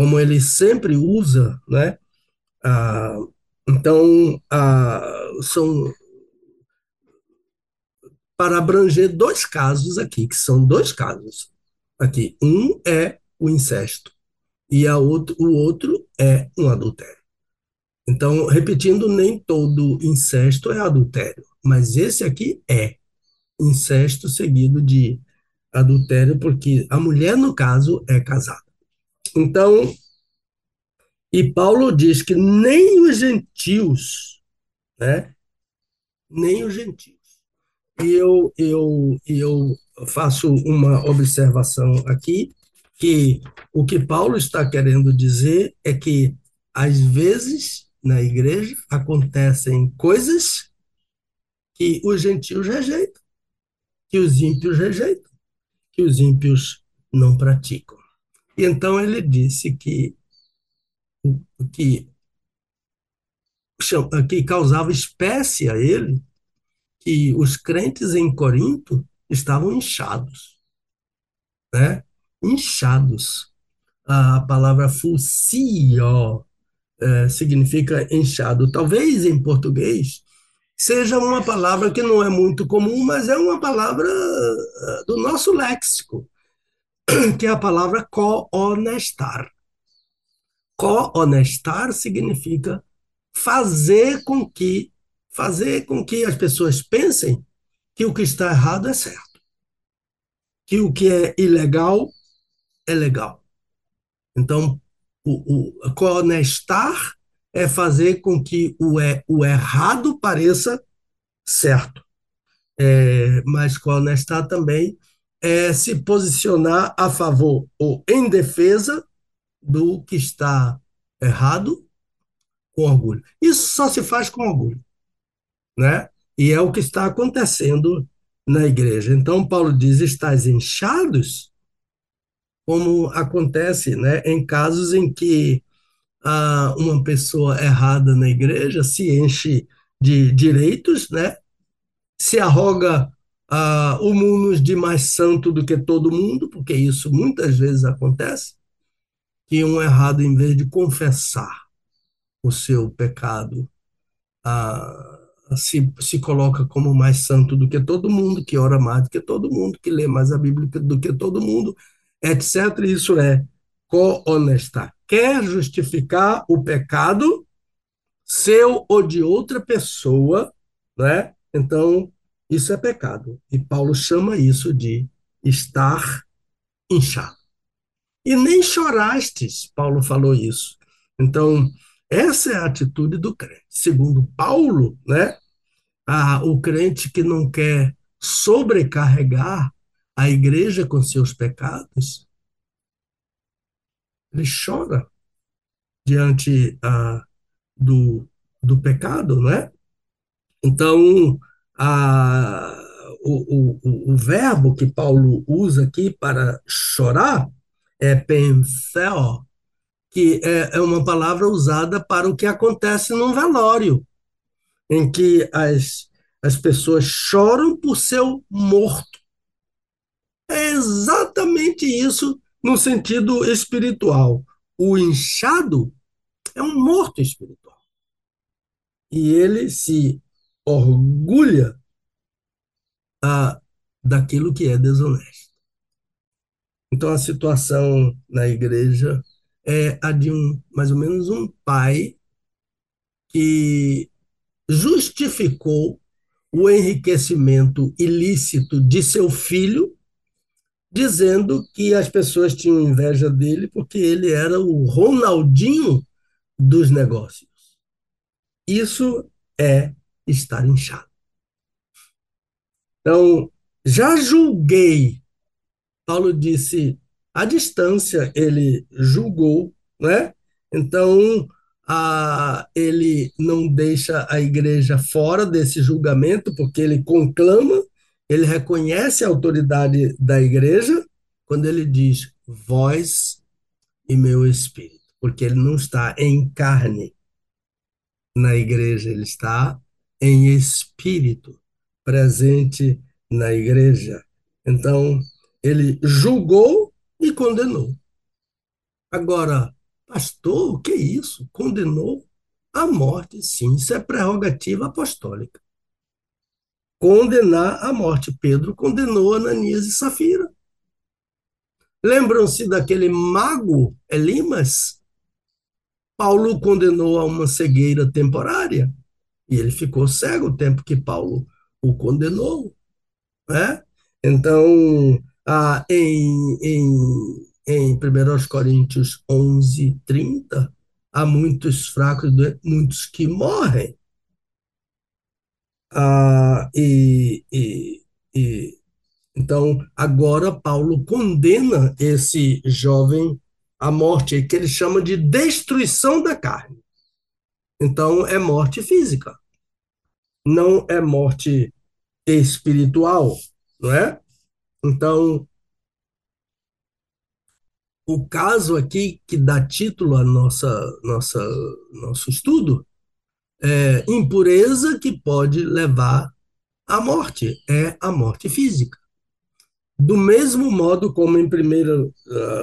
como ele sempre usa, né? Ah, então, ah, são para abranger dois casos aqui, que são dois casos aqui. Um é o incesto e a outro, o outro é um adultério. Então, repetindo, nem todo incesto é adultério, mas esse aqui é incesto seguido de adultério, porque a mulher, no caso, é casada. Então, e Paulo diz que nem os gentios, né? Nem os gentios. E eu, eu, eu faço uma observação aqui, que o que Paulo está querendo dizer é que, às vezes, na igreja acontecem coisas que os gentios rejeitam, que os ímpios rejeitam, que os ímpios não praticam. E então ele disse que que, que causava espécie a ele que os crentes em Corinto estavam inchados, né? Inchados. A palavra fucio é, significa inchado. Talvez em português seja uma palavra que não é muito comum, mas é uma palavra é, do nosso léxico, que é a palavra co-honestar. Co-honestar significa fazer com que fazer com que as pessoas pensem que o que está errado é certo, que o que é ilegal é legal. Então, o, o honestar é fazer com que o, é, o errado pareça certo. É, mas honestar também é se posicionar a favor ou em defesa do que está errado com orgulho. Isso só se faz com orgulho, né? E é o que está acontecendo na igreja. Então Paulo diz: "Estais inchados como acontece né, em casos em que ah, uma pessoa errada na igreja se enche de direitos, né? Se arroga ah, o mundo de mais santo do que todo mundo, porque isso muitas vezes acontece, que um errado, em vez de confessar o seu pecado, ah, se, se coloca como mais santo do que todo mundo, que ora mais do que todo mundo, que lê mais a Bíblia do que todo mundo, etc. Isso é co-honestar. Quer justificar o pecado seu ou de outra pessoa, né? Então, isso é pecado. E Paulo chama isso de estar inchado. E nem chorastes, Paulo falou isso. Então, essa é a atitude do crente. Segundo Paulo, né? Ah, o crente que não quer sobrecarregar a igreja com seus pecados, ele chora diante ah, do, do pecado, não é? Então, a, o, o, o verbo que Paulo usa aqui para chorar é penseo, que é, é uma palavra usada para o que acontece num velório, em que as, as pessoas choram por seu morto. É exatamente isso no sentido espiritual. O inchado é um morto espiritual. E ele se orgulha ah, daquilo que é desonesto. Então a situação na igreja é a de um mais ou menos um pai que justificou o enriquecimento ilícito de seu filho, dizendo que as pessoas tinham inveja dele porque ele era o Ronaldinho dos negócios. Isso é estar inchado. Então, já julguei, Paulo disse, à distância ele julgou, né? Então, a, ele não deixa a igreja fora desse julgamento, porque ele conclama, ele reconhece a autoridade da igreja, quando ele diz voz e meu espírito, porque ele não está em carne na igreja, ele está em espírito, presente na igreja. Então, ele julgou e condenou. Agora, pastor, o que é isso? Condenou a morte, sim, isso é prerrogativa apostólica. Condenar a morte. Pedro condenou Ananias e Safira. Lembram-se daquele mago Elimas? Paulo condenou a uma cegueira temporária e ele ficou cego o tempo que Paulo o condenou. Né? Então, ah, em, em, em 1 Coríntios 11, 30, há muitos fracos, muitos que morrem. Ah, e, e, e, então, agora Paulo condena esse jovem à morte, que ele chama de destruição da carne. Então, é morte física, não é morte espiritual, não é? Então, o caso aqui que dá título a nossa, nossa nosso estudo é impureza que pode levar à morte, é a morte física. Do mesmo modo como em primeira,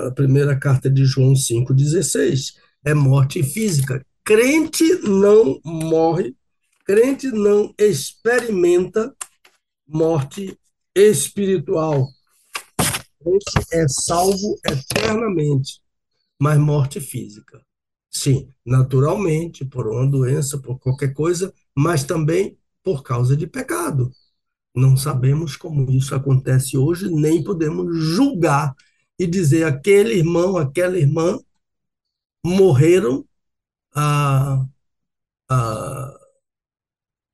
a primeira carta de João 5,16, é morte física. Crente não morre, crente não experimenta morte espiritual. Crente é salvo eternamente, mas morte física. Sim, naturalmente, por uma doença, por qualquer coisa, mas também por causa de pecado. Não sabemos como isso acontece hoje, nem podemos julgar e dizer aquele irmão, aquela irmã morreram ah, ah,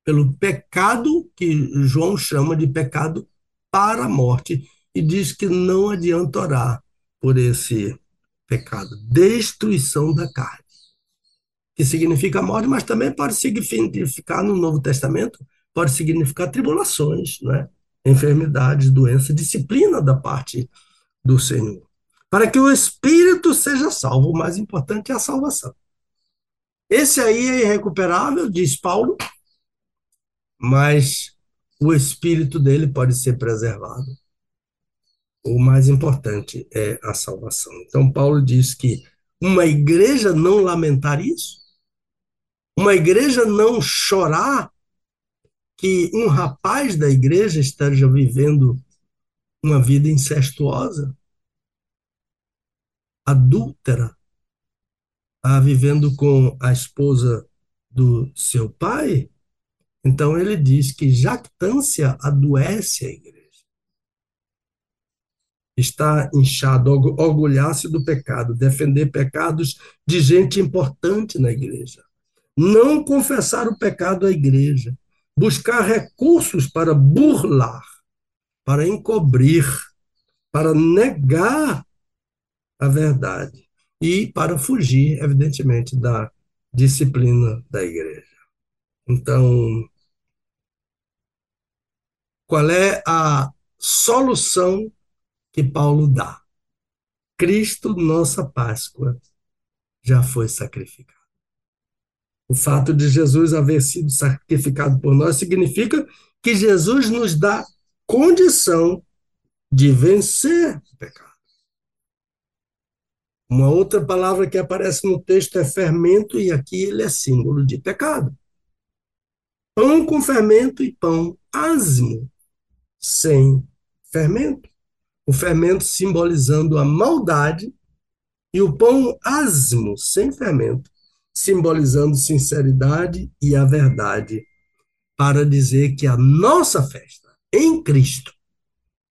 pelo pecado que João chama de pecado para a morte e diz que não adianta orar por esse pecado, destruição da carne, que significa morte, mas também pode significar no Novo Testamento pode significar tribulações, né? enfermidades, doenças, disciplina da parte do Senhor. Para que o espírito seja salvo, o mais importante é a salvação. Esse aí é irrecuperável, diz Paulo, mas o espírito dele pode ser preservado. O mais importante é a salvação. Então, Paulo diz que uma igreja não lamentar isso, uma igreja não chorar que um rapaz da igreja esteja vivendo uma vida incestuosa, adúltera, a vivendo com a esposa do seu pai, então ele diz que jactância adoece a igreja. Está inchado, orgulhar-se do pecado, defender pecados de gente importante na igreja. Não confessar o pecado à igreja, buscar recursos para burlar, para encobrir, para negar a verdade e para fugir, evidentemente, da disciplina da igreja. Então, qual é a solução que Paulo dá? Cristo, nossa Páscoa, já foi sacrificado. O fato de Jesus haver sido sacrificado por nós significa que Jesus nos dá condição de vencer o pecado. Uma outra palavra que aparece no texto é fermento, e aqui ele é símbolo de pecado. Pão com fermento e pão asmo, sem fermento. O fermento simbolizando a maldade e o pão asmo, sem fermento, simbolizando sinceridade e a verdade, para dizer que a nossa festa em Cristo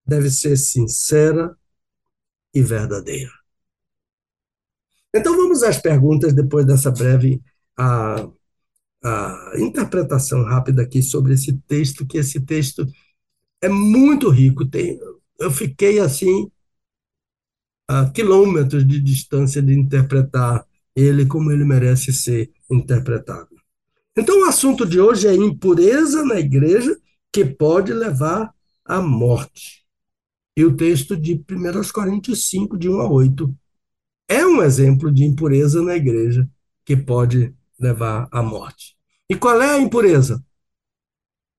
deve ser sincera e verdadeira. Então vamos às perguntas depois dessa breve a, a interpretação rápida aqui sobre esse texto, que esse texto é muito rico. Tem, eu fiquei assim a quilômetros de distância de interpretar ele como ele merece ser interpretado. Então o assunto de hoje é impureza na igreja que pode levar à morte. E o texto de 1 Coríntios 5, de 1 a 8, é um exemplo de impureza na igreja que pode levar à morte. E qual é a impureza?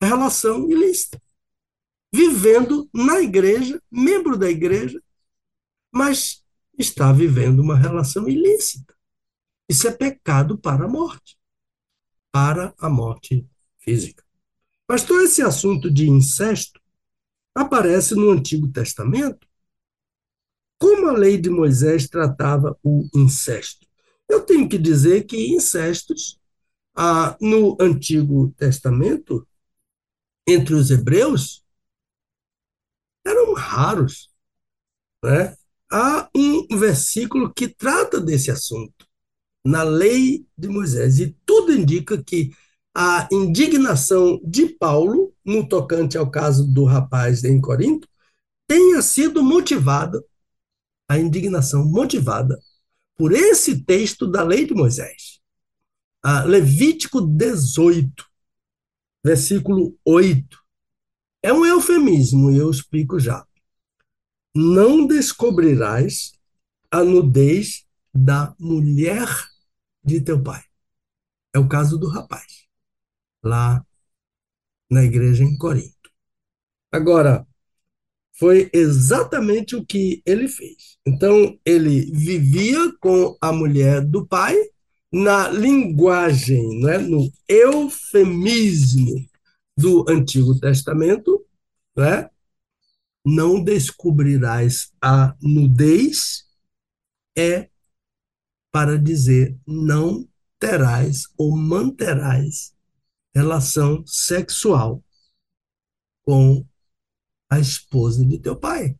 A relação ilícita. Vivendo na igreja, membro da igreja, mas está vivendo uma relação ilícita. Isso é pecado para a morte, para a morte física. Pastor, esse assunto de incesto aparece no Antigo Testamento como a lei de Moisés tratava o incesto? Eu tenho que dizer que incestos ah, no Antigo Testamento, entre os hebreus, eram raros. Né? Há um versículo que trata desse assunto, na lei de Moisés, e tudo indica que a indignação de Paulo, no tocante ao caso do rapaz em Corinto, tenha sido motivada a indignação motivada por esse texto da lei de Moisés. A Levítico 18, versículo 8. É um eufemismo, e eu explico já. Não descobrirás a nudez da mulher de teu pai. É o caso do rapaz, lá na igreja em Corinto. Agora, foi exatamente o que ele fez. Então, ele vivia com a mulher do pai na linguagem, né, no eufemismo do Antigo Testamento, né? não descobrirás a nudez, é para dizer não terás ou manterás relação sexual com a esposa de teu pai.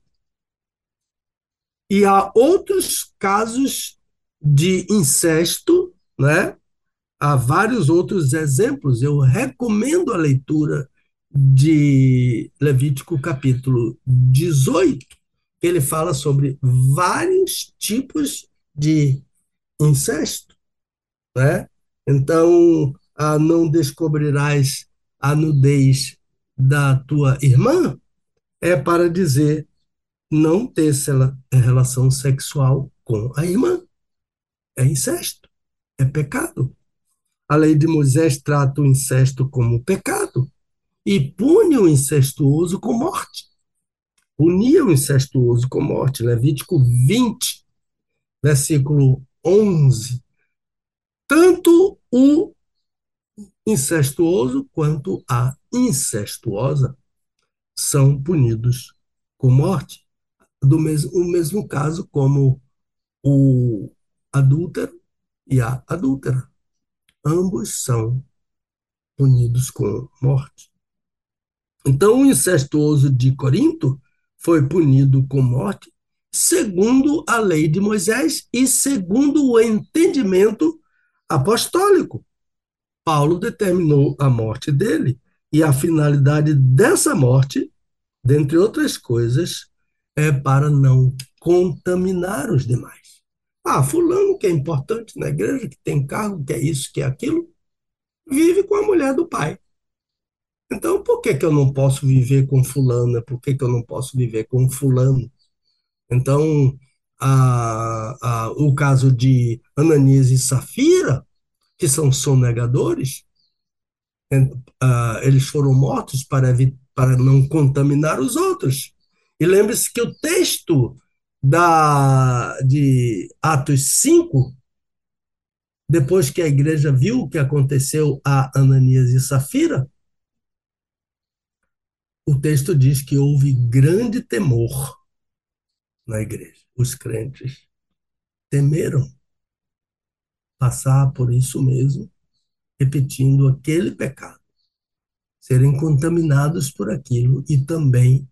E há outros casos de incesto, né? Há vários outros exemplos. Eu recomendo a leitura de Levítico capítulo 18, que ele fala sobre vários tipos de incesto, né? Então, a não descobrirás a nudez da tua irmã, é para dizer não ter relação sexual com a irmã. É incesto, é pecado. A lei de Moisés trata o incesto como pecado e pune o incestuoso com morte. Punia o incestuoso com morte. Levítico 20, versículo 11. Tanto o incestuoso quanto a incestuosa são punidos com morte. Do mesmo, o mesmo caso como o adúltero e a adúltera. Ambos são punidos com morte. Então, o incestuoso de Corinto foi punido com morte segundo a lei de Moisés e segundo o entendimento apostólico. Paulo determinou a morte dele e a finalidade dessa morte, dentre outras coisas, é para não contaminar os demais. Ah, fulano que é importante na igreja, que tem cargo, que é isso, que é aquilo, vive com a mulher do pai. Então, por que, que eu não posso viver com fulana? Por que, que eu não posso viver com fulano? Então, a, a, o caso de Ananias e Safira, que são sonegadores, a, eles foram mortos para, para não contaminar os outros. E lembre-se que o texto da, de Atos 5, depois que a igreja viu o que aconteceu a Ananias e Safira, o texto diz que houve grande temor na igreja. Os crentes temeram passar por isso mesmo, repetindo aquele pecado, serem contaminados por aquilo e também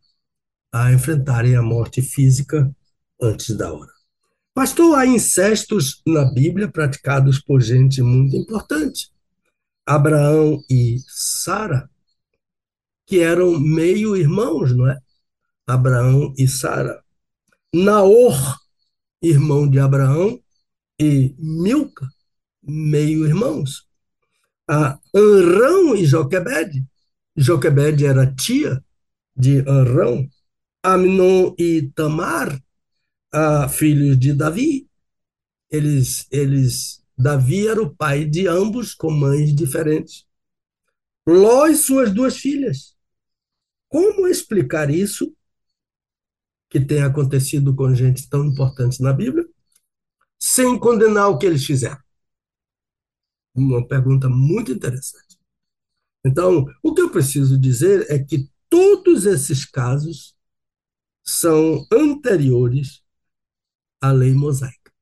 a enfrentarem a morte física antes da hora. Pastor, há incestos na Bíblia praticados por gente muito importante. Abraão e Sara, que eram meio irmãos, não é? Abraão e Sara. Naor, irmão de Abraão, e Milca, meio irmãos. A Anrão e Joquebede. Joquebede era tia de Anrão. Amnon e Tamar, ah, filhos de Davi. Eles, eles, Davi era o pai de ambos, com mães diferentes. Ló e suas duas filhas. Como explicar isso que tem acontecido com gente tão importante na Bíblia, sem condenar o que eles fizeram? Uma pergunta muito interessante. Então, o que eu preciso dizer é que todos esses casos são anteriores a lei mosaica,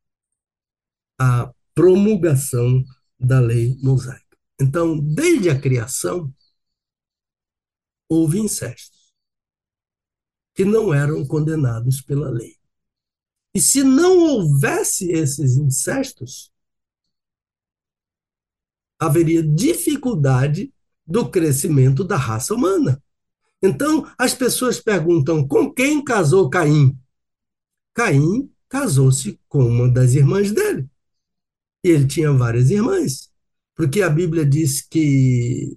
a promulgação da lei mosaica. Então, desde a criação, houve incestos que não eram condenados pela lei. E se não houvesse esses incestos, haveria dificuldade do crescimento da raça humana. Então, as pessoas perguntam com quem casou Caim? Caim casou-se com uma das irmãs dele. E ele tinha várias irmãs, porque a Bíblia diz que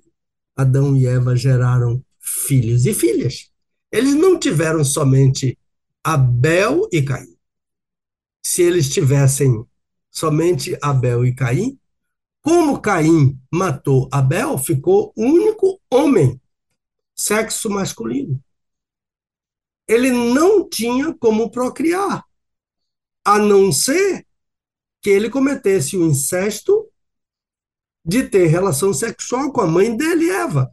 Adão e Eva geraram filhos e filhas. Eles não tiveram somente Abel e Caim. Se eles tivessem somente Abel e Caim, como Caim matou Abel, ficou o único homem, sexo masculino. Ele não tinha como procriar a não ser que ele cometesse o incesto de ter relação sexual com a mãe dele, Eva.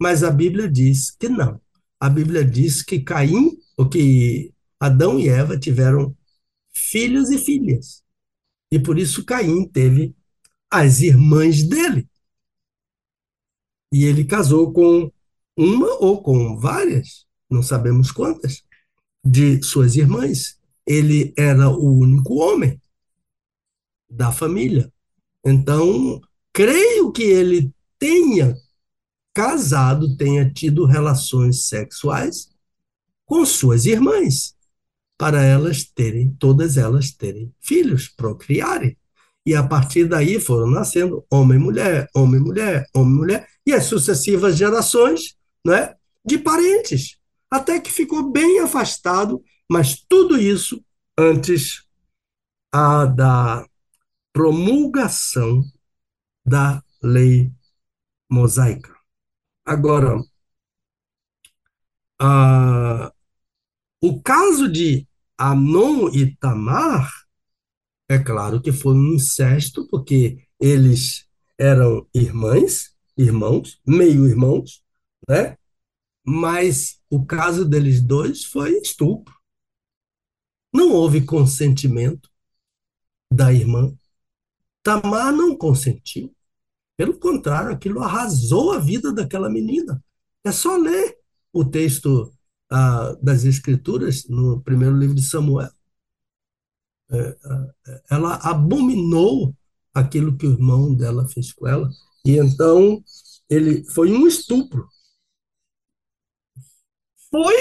Mas a Bíblia diz que não. A Bíblia diz que Caim, ou que Adão e Eva tiveram filhos e filhas. E por isso Caim teve as irmãs dele. E ele casou com uma ou com várias, não sabemos quantas, de suas irmãs ele era o único homem da família. Então, creio que ele tenha casado, tenha tido relações sexuais com suas irmãs, para elas terem, todas elas terem filhos, procriarem. E a partir daí foram nascendo homem mulher, homem mulher, homem mulher, e as sucessivas gerações né, de parentes, até que ficou bem afastado mas tudo isso antes a da promulgação da lei mosaica. Agora, a, o caso de Anon e Tamar, é claro que foi um incesto, porque eles eram irmãs, irmãos, meio-irmãos, né? Mas o caso deles dois foi estupro. Não houve consentimento da irmã. Tamar não consentiu. Pelo contrário, aquilo arrasou a vida daquela menina. É só ler o texto ah, das Escrituras no primeiro livro de Samuel. É, é, ela abominou aquilo que o irmão dela fez com ela, e então ele foi um estupro. Foi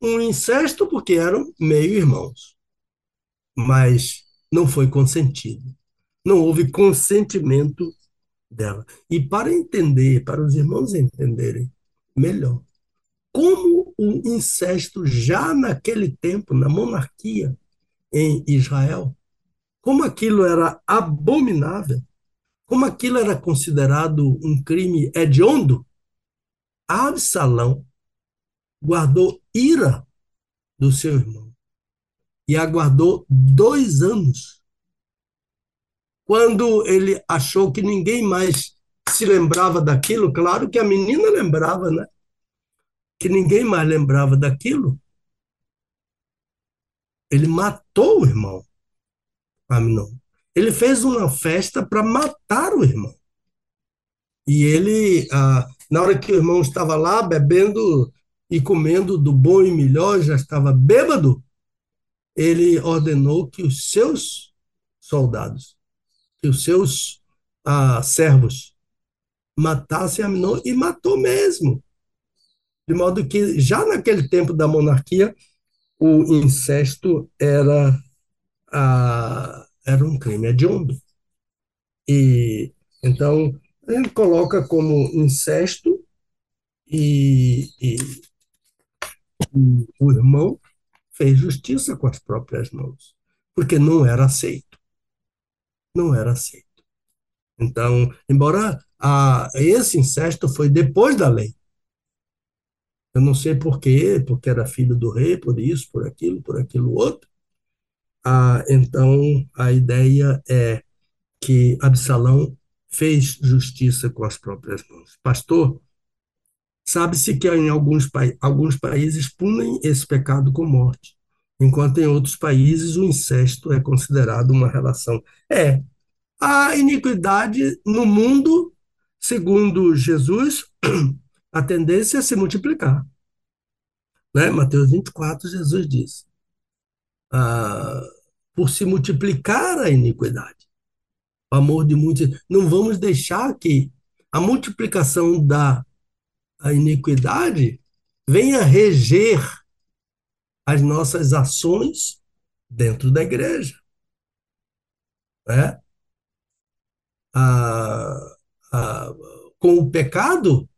um incesto porque eram meio-irmãos, mas não foi consentido. Não houve consentimento dela. E para entender, para os irmãos entenderem melhor, como o incesto já naquele tempo, na monarquia em Israel, como aquilo era abominável, como aquilo era considerado um crime hediondo, Absalão guardou ira do seu irmão e aguardou dois anos. Quando ele achou que ninguém mais se lembrava daquilo, claro que a menina lembrava, né? Que ninguém mais lembrava daquilo. Ele matou o irmão, Aminon. Ele fez uma festa para matar o irmão. E ele, ah, na hora que o irmão estava lá bebendo e comendo do bom e melhor, já estava bêbado, ele ordenou que os seus soldados, que os seus ah, servos matassem Aminon e matou mesmo. De modo que já naquele tempo da monarquia, o incesto era, ah, era um crime hediondo. E então ele coloca como incesto e, e o irmão fez justiça com as próprias mãos, porque não era aceito. Não era aceito. Então, embora a, esse incesto foi depois da lei, eu não sei por quê, porque era filho do rei, por isso, por aquilo, por aquilo outro. Ah, então, a ideia é que Absalão fez justiça com as próprias mãos. Pastor, Sabe-se que em alguns, alguns países punem esse pecado com morte, enquanto em outros países o incesto é considerado uma relação. É, a iniquidade no mundo, segundo Jesus, [clears throat] a tendência é se multiplicar. Né? Mateus 24, Jesus diz: ah, por se multiplicar a iniquidade, o amor de muitos. Não vamos deixar que a multiplicação da a iniquidade venha reger as nossas ações dentro da igreja. Né? A, a, com o pecado,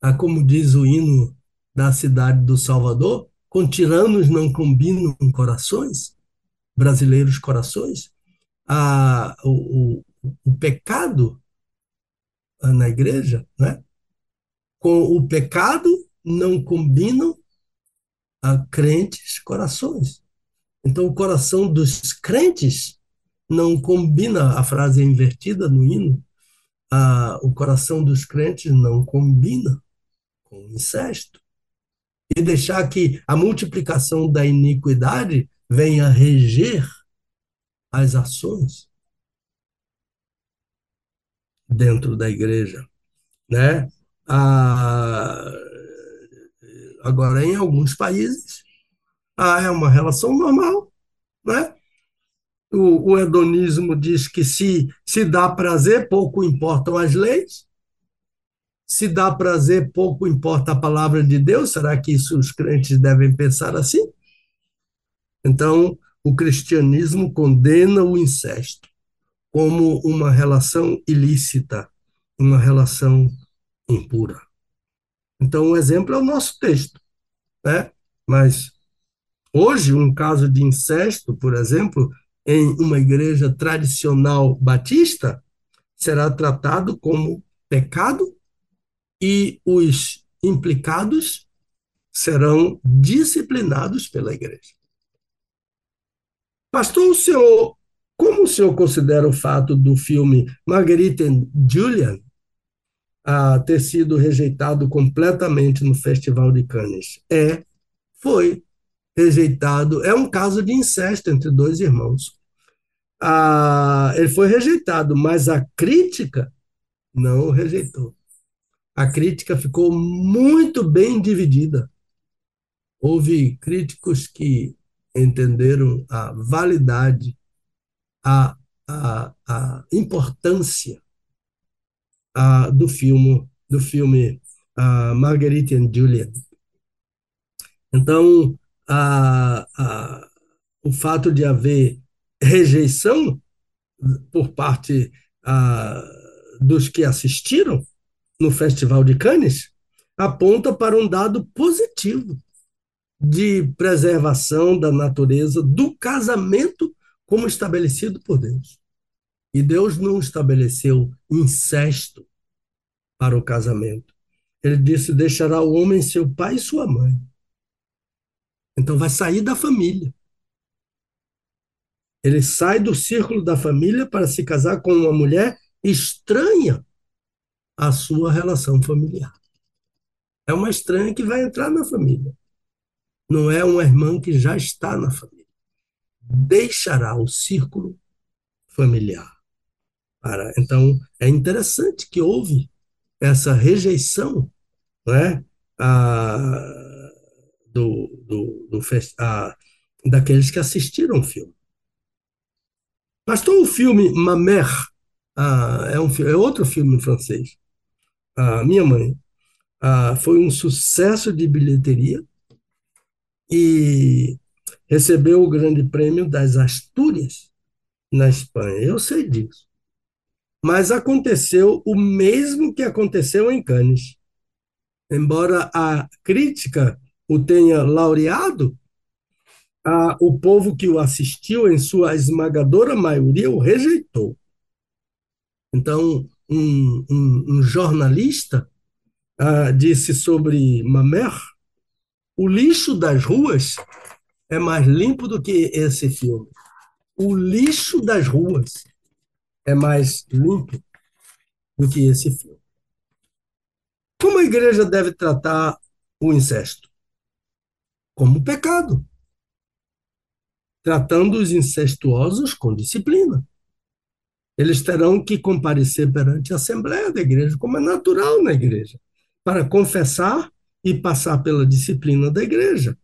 a, como diz o hino da cidade do Salvador, com tiranos não combinam corações, brasileiros corações, a, o, o, o pecado na igreja, né? Com o pecado não combinam a crentes corações. Então, o coração dos crentes não combina, a frase é invertida no hino, a, o coração dos crentes não combina com o incesto. E deixar que a multiplicação da iniquidade venha reger as ações dentro da igreja, né? Ah, agora, em alguns países, ah, é uma relação normal, né? O, o hedonismo diz que se, se dá prazer, pouco importam as leis. Se dá prazer, pouco importa a palavra de Deus. Será que isso os crentes devem pensar assim? Então, o cristianismo condena o incesto como uma relação ilícita, uma relação impura. Então, o exemplo é o nosso texto. Né? Mas hoje, um caso de incesto, por exemplo, em uma igreja tradicional batista, será tratado como pecado e os implicados serão disciplinados pela igreja. Pastor, o senhor, como o senhor considera o fato do filme Marguerite and Julian a ter sido rejeitado completamente no Festival de Cannes? É, foi rejeitado. É um caso de incesto entre dois irmãos. Ah, ele foi rejeitado, mas a crítica não o rejeitou. A crítica ficou muito bem dividida. Houve críticos que entenderam a validade, a, a, a importância a, do filme, do filme a Marguerite and Julian. Então, a, o fato de haver rejeição por parte dos que assistiram no Festival de Cannes aponta para um dado positivo de preservação da natureza do casamento como estabelecido por Deus. E Deus não estabeleceu incesto para o casamento. Ele disse: deixará o homem seu pai e sua mãe. Então vai sair da família. Ele sai do círculo da família para se casar com uma mulher estranha à sua relação familiar. É uma estranha que vai entrar na família. Não é uma irmã que já está na família. Deixará o círculo familiar. Para, então, é interessante que houve essa rejeição né, a, do, do, do a, daqueles que assistiram o filme. Pastor, o filme Mamer ah, é, um, é outro filme francês. Minha mãe foi um sucesso de bilheteria e recebeu o grande prêmio das Astúrias na Espanha. Eu sei disso. Mas aconteceu o mesmo que aconteceu em Cannes. Embora a crítica o tenha laureado, a, o povo que o assistiu, em sua esmagadora maioria, o rejeitou. Então, um, um, um jornalista ah, disse sobre Mamer: o lixo das ruas é mais limpo do que esse filme. O lixo das ruas é mais limpo do que esse filme. Como a igreja deve tratar o incesto? Como pecado. Tratando os incestuosos com disciplina. Eles terão que comparecer perante a Assembleia da Igreja, como é natural na Igreja, para confessar e passar pela disciplina da Igreja.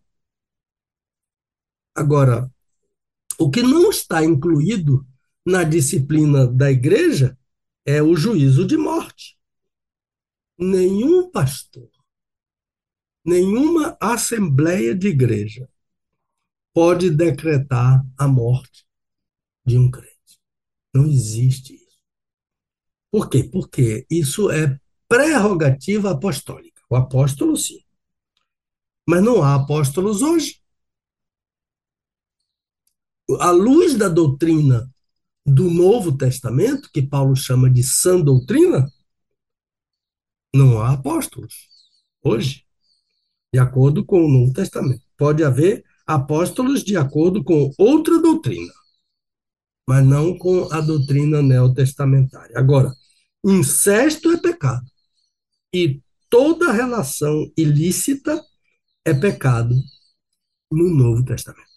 Agora, o que não está incluído na disciplina da Igreja é o juízo de morte. Nenhum pastor, nenhuma assembleia de igreja pode decretar a morte de um crente. Não existe isso. Por quê? Porque isso é prerrogativa apostólica. O apóstolo, sim. Mas não há apóstolos hoje. À luz da doutrina do Novo Testamento, que Paulo chama de sã doutrina, não há apóstolos hoje, de acordo com o Novo Testamento. Pode haver apóstolos de acordo com outra doutrina mas não com a doutrina neotestamentária. Agora, incesto é pecado. E toda relação ilícita é pecado no Novo Testamento.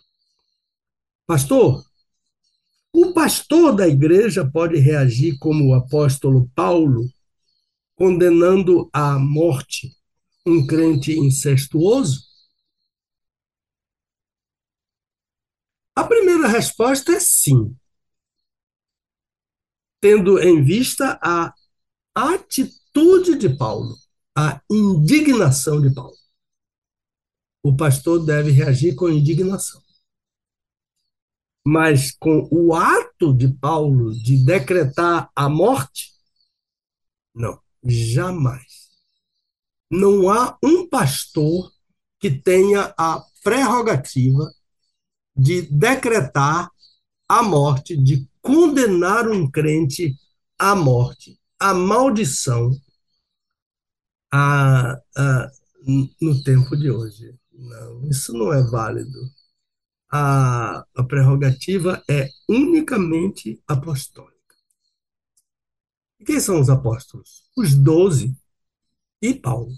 Pastor, o pastor da igreja pode reagir como o apóstolo Paulo, condenando à morte um crente incestuoso? A primeira resposta é sim tendo em vista a atitude de Paulo, a indignação de Paulo. O pastor deve reagir com indignação. Mas com o ato de Paulo de decretar a morte, não, jamais. Não há um pastor que tenha a prerrogativa de decretar a morte, de condenar um crente a morte, a maldição no tempo de hoje. Não, isso não é válido. A, a prerrogativa é unicamente apostólica. E quem são os apóstolos? Os doze e Paulo.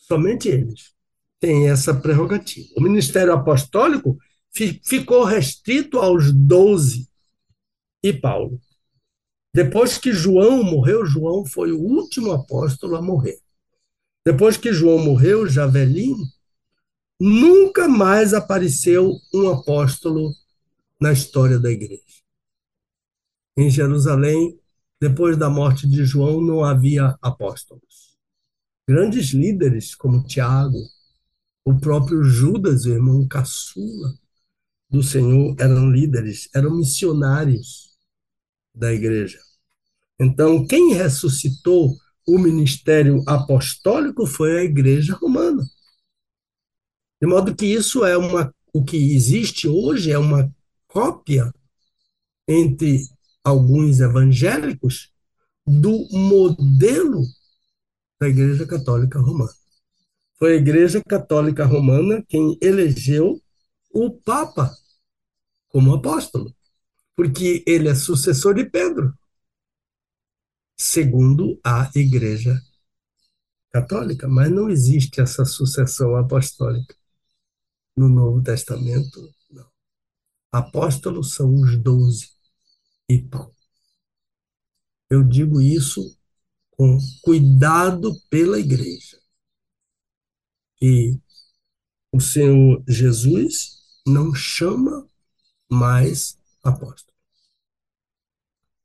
Somente eles têm essa prerrogativa. O ministério apostólico ficou restrito aos doze e Paulo. Depois que João morreu, João foi o último apóstolo a morrer. Depois que João morreu, já velhinho, nunca mais apareceu um apóstolo na história da igreja. Em Jerusalém, depois da morte de João, não havia apóstolos. Grandes líderes como Tiago, o próprio Judas, o irmão caçula do Senhor, eram líderes, eram missionários da igreja. Então, quem ressuscitou o ministério apostólico foi a igreja romana. De modo que isso é uma o que existe hoje é uma cópia entre alguns evangélicos do modelo da Igreja Católica Romana. Foi a Igreja Católica Romana quem elegeu o Papa como apóstolo, porque ele é sucessor de Pedro segundo a Igreja Católica, mas não existe essa sucessão apostólica no Novo Testamento. Não. Apóstolos são os doze e Paulo. Eu digo isso com cuidado pela Igreja. E o Senhor Jesus não chama mais apóstolo.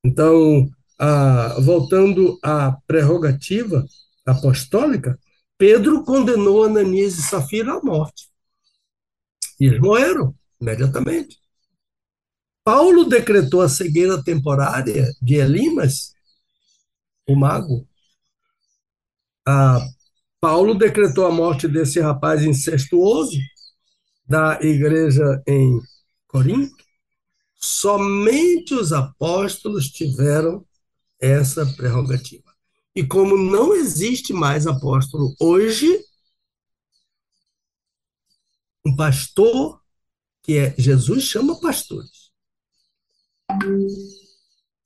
Então, ah, voltando à prerrogativa apostólica, Pedro condenou Ananias e Safira à morte. E eles morreram imediatamente. Paulo decretou a cegueira temporária de Elimas, o mago. Ah, Paulo decretou a morte desse rapaz incestuoso da igreja em Corinto. Somente os apóstolos tiveram essa prerrogativa. E como não existe mais apóstolo hoje, um pastor, que é Jesus, chama pastores.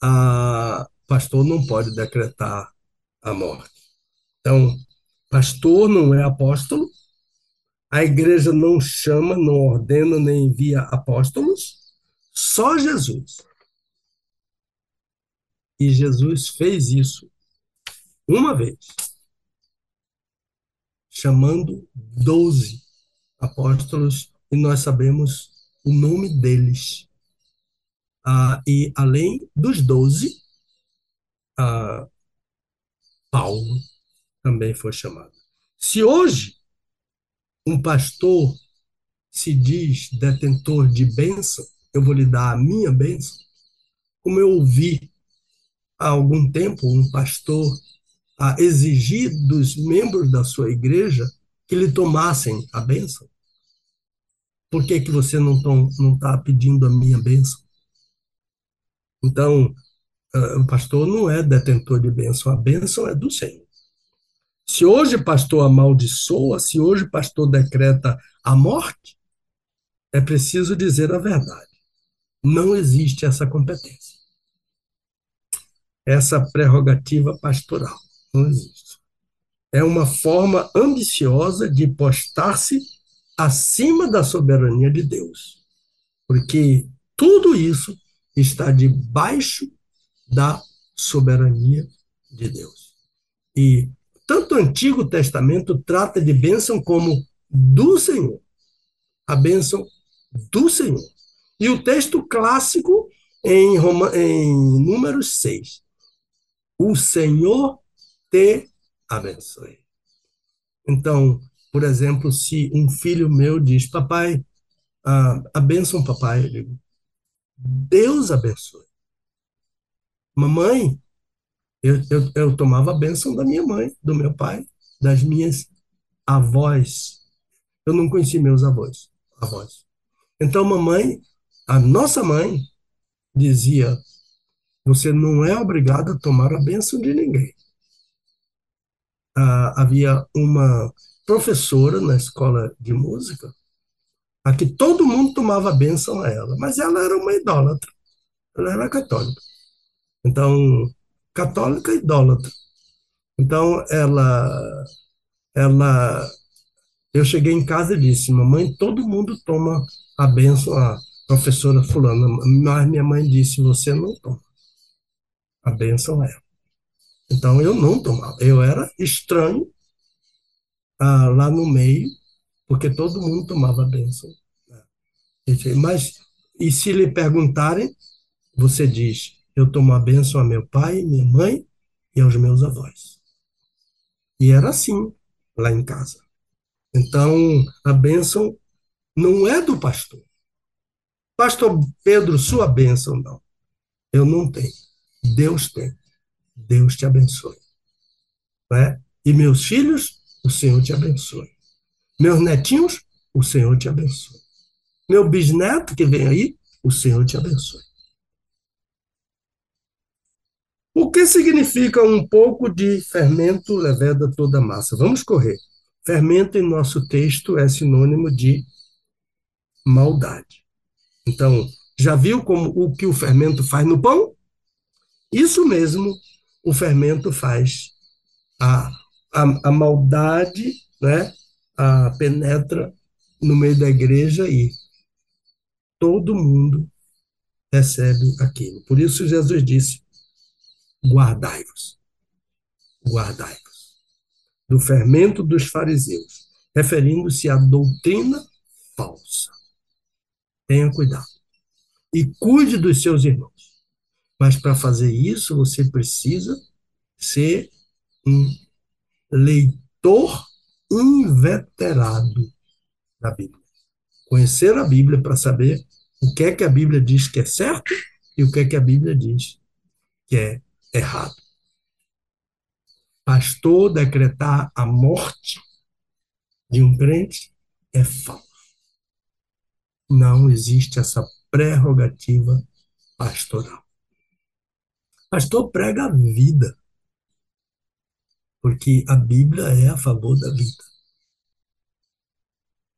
A pastor não pode decretar a morte. Então, pastor não é apóstolo, a igreja não chama, não ordena, nem envia apóstolos, só Jesus. E Jesus fez isso uma vez, chamando doze apóstolos, e nós sabemos o nome deles. Ah, e além dos doze, ah, Paulo também foi chamado. Se hoje um pastor se diz detentor de bênção, eu vou lhe dar a minha bênção, como eu ouvi há algum tempo um pastor a exigir dos membros da sua igreja que lhe tomassem a bênção? Por que, que você não está pedindo a minha bênção? Então, uh, o pastor não é detentor de bênção, a bênção é do Senhor. Se hoje o pastor amaldiçoa, se hoje o pastor decreta a morte, é preciso dizer a verdade. Não existe essa competência essa prerrogativa pastoral. Não existe. É uma forma ambiciosa de postar-se acima da soberania de Deus. Porque tudo isso está debaixo da soberania de Deus. E tanto o Antigo Testamento trata de bênção como do Senhor. A bênção do Senhor. E o texto clássico em, Roma, em Números 6 o Senhor te abençoe. Então, por exemplo, se um filho meu diz, papai, ah, abençoe papai, eu digo, Deus abençoe. Mamãe, eu, eu, eu tomava a bênção da minha mãe, do meu pai, das minhas avós. Eu não conheci meus avós, avós. Então, mamãe, a nossa mãe dizia, Você não é obrigado a tomar a bênção de ninguém. Ah, havia uma professora na escola de música a que todo mundo tomava bênção a ela, mas ela era uma idólatra. Ela era católica. Então, católica idólatra. Então, ela, ela, eu cheguei em casa e disse, mamãe, todo mundo toma a benção a professora fulana, mas minha mãe disse, você não toma. A benção é ela. Então, eu não tomava. Eu era estranho ah, lá no meio, porque todo mundo tomava a benção. Mas, e se lhe perguntarem, você diz, eu tomo a benção a meu pai, minha mãe e aos meus avós. E era assim lá em casa. Então, a bênção não é do pastor. Pastor Pedro, sua bênção, não. Eu não tenho. Deus tem. Deus te abençoe. Né? E meus filhos, o Senhor te abençoe. Meus netinhos, o Senhor te abençoe. Meu bisneto que vem aí, o Senhor te abençoe. O que significa um pouco de fermento leveda toda a massa? Vamos correr. Fermento em nosso texto é sinônimo de maldade. Então, já viu como o que o fermento faz no pão? Isso mesmo o fermento faz. A, a, a maldade né, a, penetra no meio da igreja e todo mundo recebe aquilo. Por isso Jesus disse: guardai-vos, guardai-vos, do fermento dos fariseus, referindo-se à doutrina falsa. Tenha cuidado. E cuide dos seus irmãos. Mas para fazer isso, você precisa ser um leitor inveterado da Bíblia. Conhecer a Bíblia para saber o que é que a Bíblia diz que é certo e o que é que a Bíblia diz que é errado. Pastor decretar a morte de um crente é falso. Não existe essa prerrogativa pastoral. Pastor prega a vida, porque a Bíblia é a favor da vida.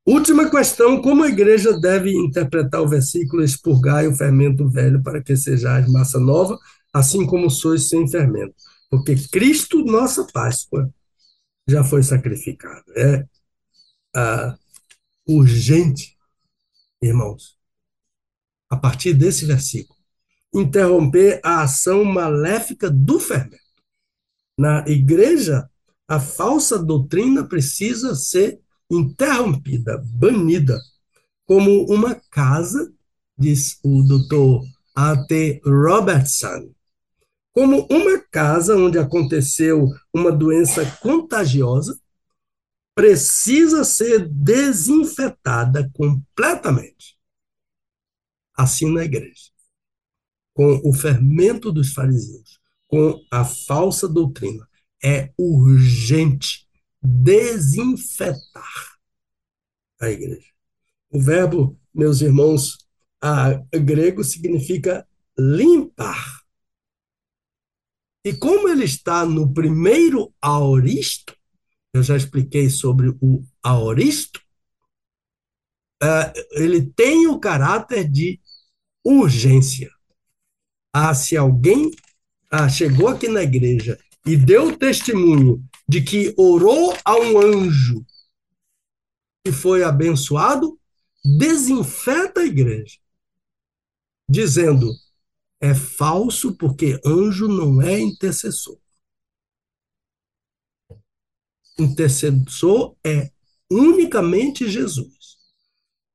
Última questão: como a igreja deve interpretar o versículo expurgai o fermento velho para que sejais massa nova, assim como sois sem fermento? Porque Cristo, nossa Páscoa, já foi sacrificado. É ah, urgente, irmãos, a partir desse versículo, interromper a ação maléfica do fermento. Na igreja, a falsa doutrina precisa ser interrompida, banida, como uma casa, diz o doutor A.T. Robertson, como uma casa onde aconteceu uma doença contagiosa, precisa ser desinfetada completamente. Assim na igreja com o fermento dos fariseus, com a falsa doutrina. É urgente desinfetar a igreja. O verbo, meus irmãos, a grego significa limpar. E como ele está no primeiro aoristo, eu já expliquei sobre o aoristo, eh, ele tem o caráter de urgência ah, se alguém ah, chegou aqui na igreja e deu testemunho de que orou a um anjo e foi abençoado, desinfeta a igreja, dizendo: é falso porque anjo não é intercessor. Intercessor é unicamente Jesus.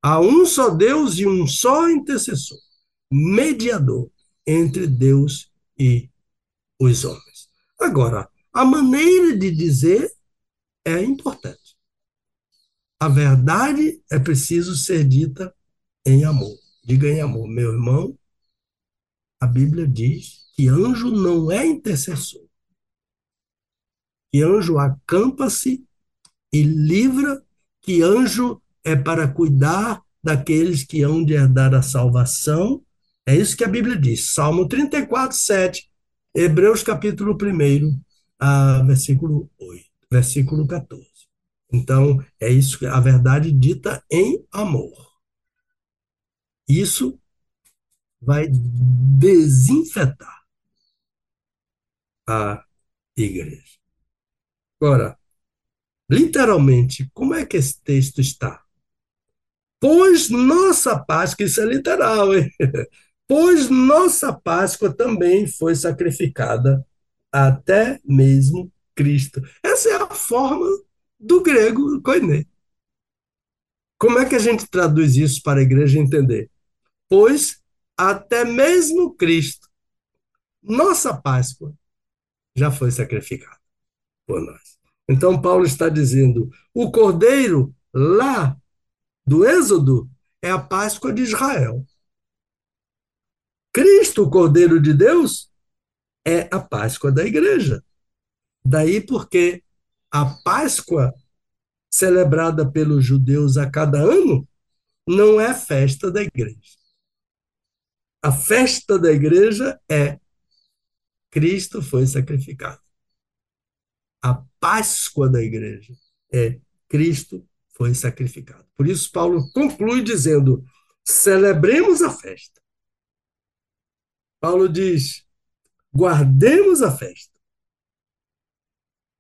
Há um só Deus e um só intercessor, mediador entre Deus e os homens. Agora, a maneira de dizer é importante. A verdade é preciso ser dita em amor. Diga em amor, meu irmão. A Bíblia diz que anjo não é intercessor. Que anjo acampa-se e livra, que anjo é para cuidar daqueles que hão de herdar a salvação É isso que a Bíblia diz. Salmo 34, 7, Hebreus capítulo 1, a versículo 8, versículo 14. Então, é isso, a verdade dita em amor. Isso vai desinfetar a igreja. Agora, literalmente, como é que esse texto está? Pois nossa Páscoa, isso é literal, hein? [laughs] Pois nossa Páscoa também foi sacrificada até mesmo Cristo. Essa é a forma do grego koiné. Como é que a gente traduz isso para a igreja entender? Pois até mesmo Cristo, nossa Páscoa, já foi sacrificado por nós. Então, Paulo está dizendo: o cordeiro lá do Êxodo é a Páscoa de Israel. Cristo, o Cordeiro de Deus, é a Páscoa da igreja. Daí porque a Páscoa celebrada pelos judeus a cada ano não é festa da igreja. A festa da igreja é Cristo foi sacrificado. A Páscoa da igreja é Cristo foi sacrificado. Por isso, Paulo conclui dizendo: celebremos a festa. Paulo diz: guardemos a festa.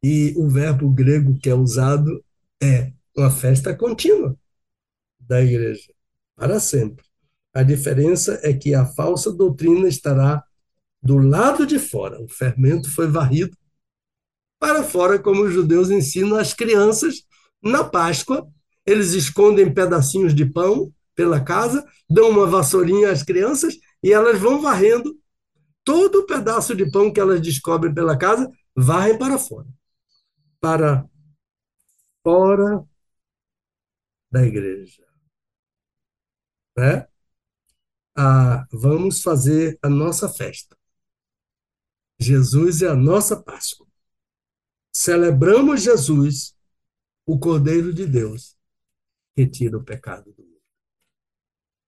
E o verbo grego que é usado é uma festa contínua da igreja, para sempre. A diferença é que a falsa doutrina estará do lado de fora. O fermento foi varrido para fora, como os judeus ensinam as crianças na Páscoa. Eles escondem pedacinhos de pão pela casa, dão uma vassourinha às crianças e elas vão varrendo todo o pedaço de pão que elas descobrem pela casa, varrem para fora. Para fora da igreja. Né? Ah, vamos fazer a nossa festa. Jesus é a nossa Páscoa. Celebramos Jesus, o Cordeiro de Deus, que tira o pecado do mundo.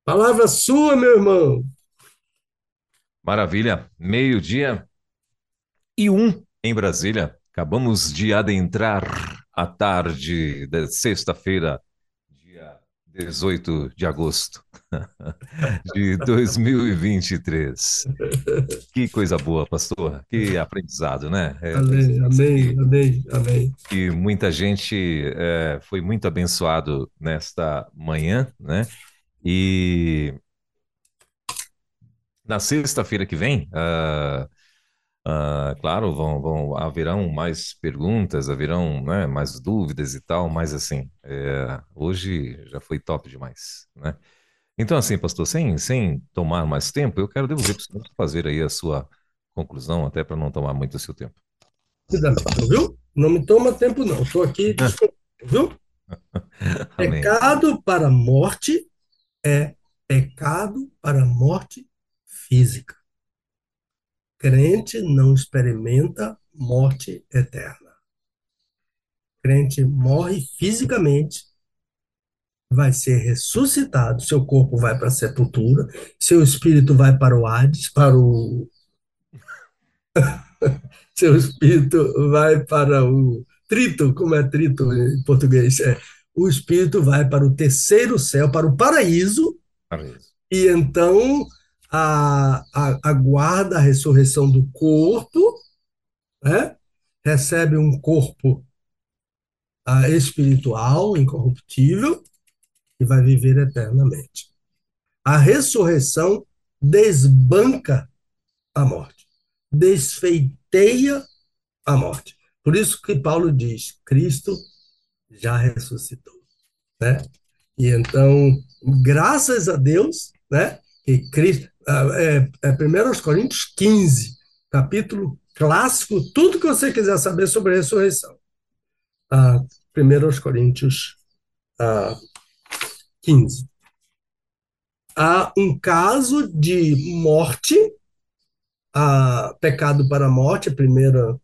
Palavra sua, meu irmão. Maravilha. Meio-dia e um em Brasília. Acabamos de adentrar a tarde da sexta-feira, dia 18 de agosto [laughs] de 2023. Que coisa boa, pastor. Que aprendizado, né? É, amém, amém, amém, amém. E muita gente é, foi muito abençoado nesta manhã, né? E na sexta-feira que vem, uh, Uh, claro, vão, vão, haverão mais perguntas, haverão né, mais dúvidas e tal, mas assim, é, hoje já foi top demais, né? Então, assim, pastor, sem, sem tomar mais tempo, eu quero devolver para o senhor fazer aí a sua conclusão, até para não tomar muito o seu tempo. Viu? Não me toma tempo, não. Estou aqui, [laughs] viu? pecado para morte é pecado para morte física crente não experimenta morte eterna. Crente morre fisicamente, vai ser ressuscitado, seu corpo vai para a sepultura, seu espírito vai para o Hades, para o. [laughs] seu espírito vai para o trito, como é trito em português? É, o espírito vai para o terceiro céu, para o paraíso, paraíso. e então a, a, aguarda a ressurreição do corpo, né? recebe um corpo a, espiritual, incorruptível, e vai viver eternamente. A ressurreição desbanca a morte, desfeiteia a morte. Por isso que Paulo diz: Cristo já ressuscitou. Né? E então, graças a Deus, né, que Cristo, é, é 1 Coríntios 15, capítulo clássico, tudo que você quiser saber sobre a ressurreição. Ah, 1 Coríntios ah, 15. Há um caso de morte, ah, pecado para a morte, primeira,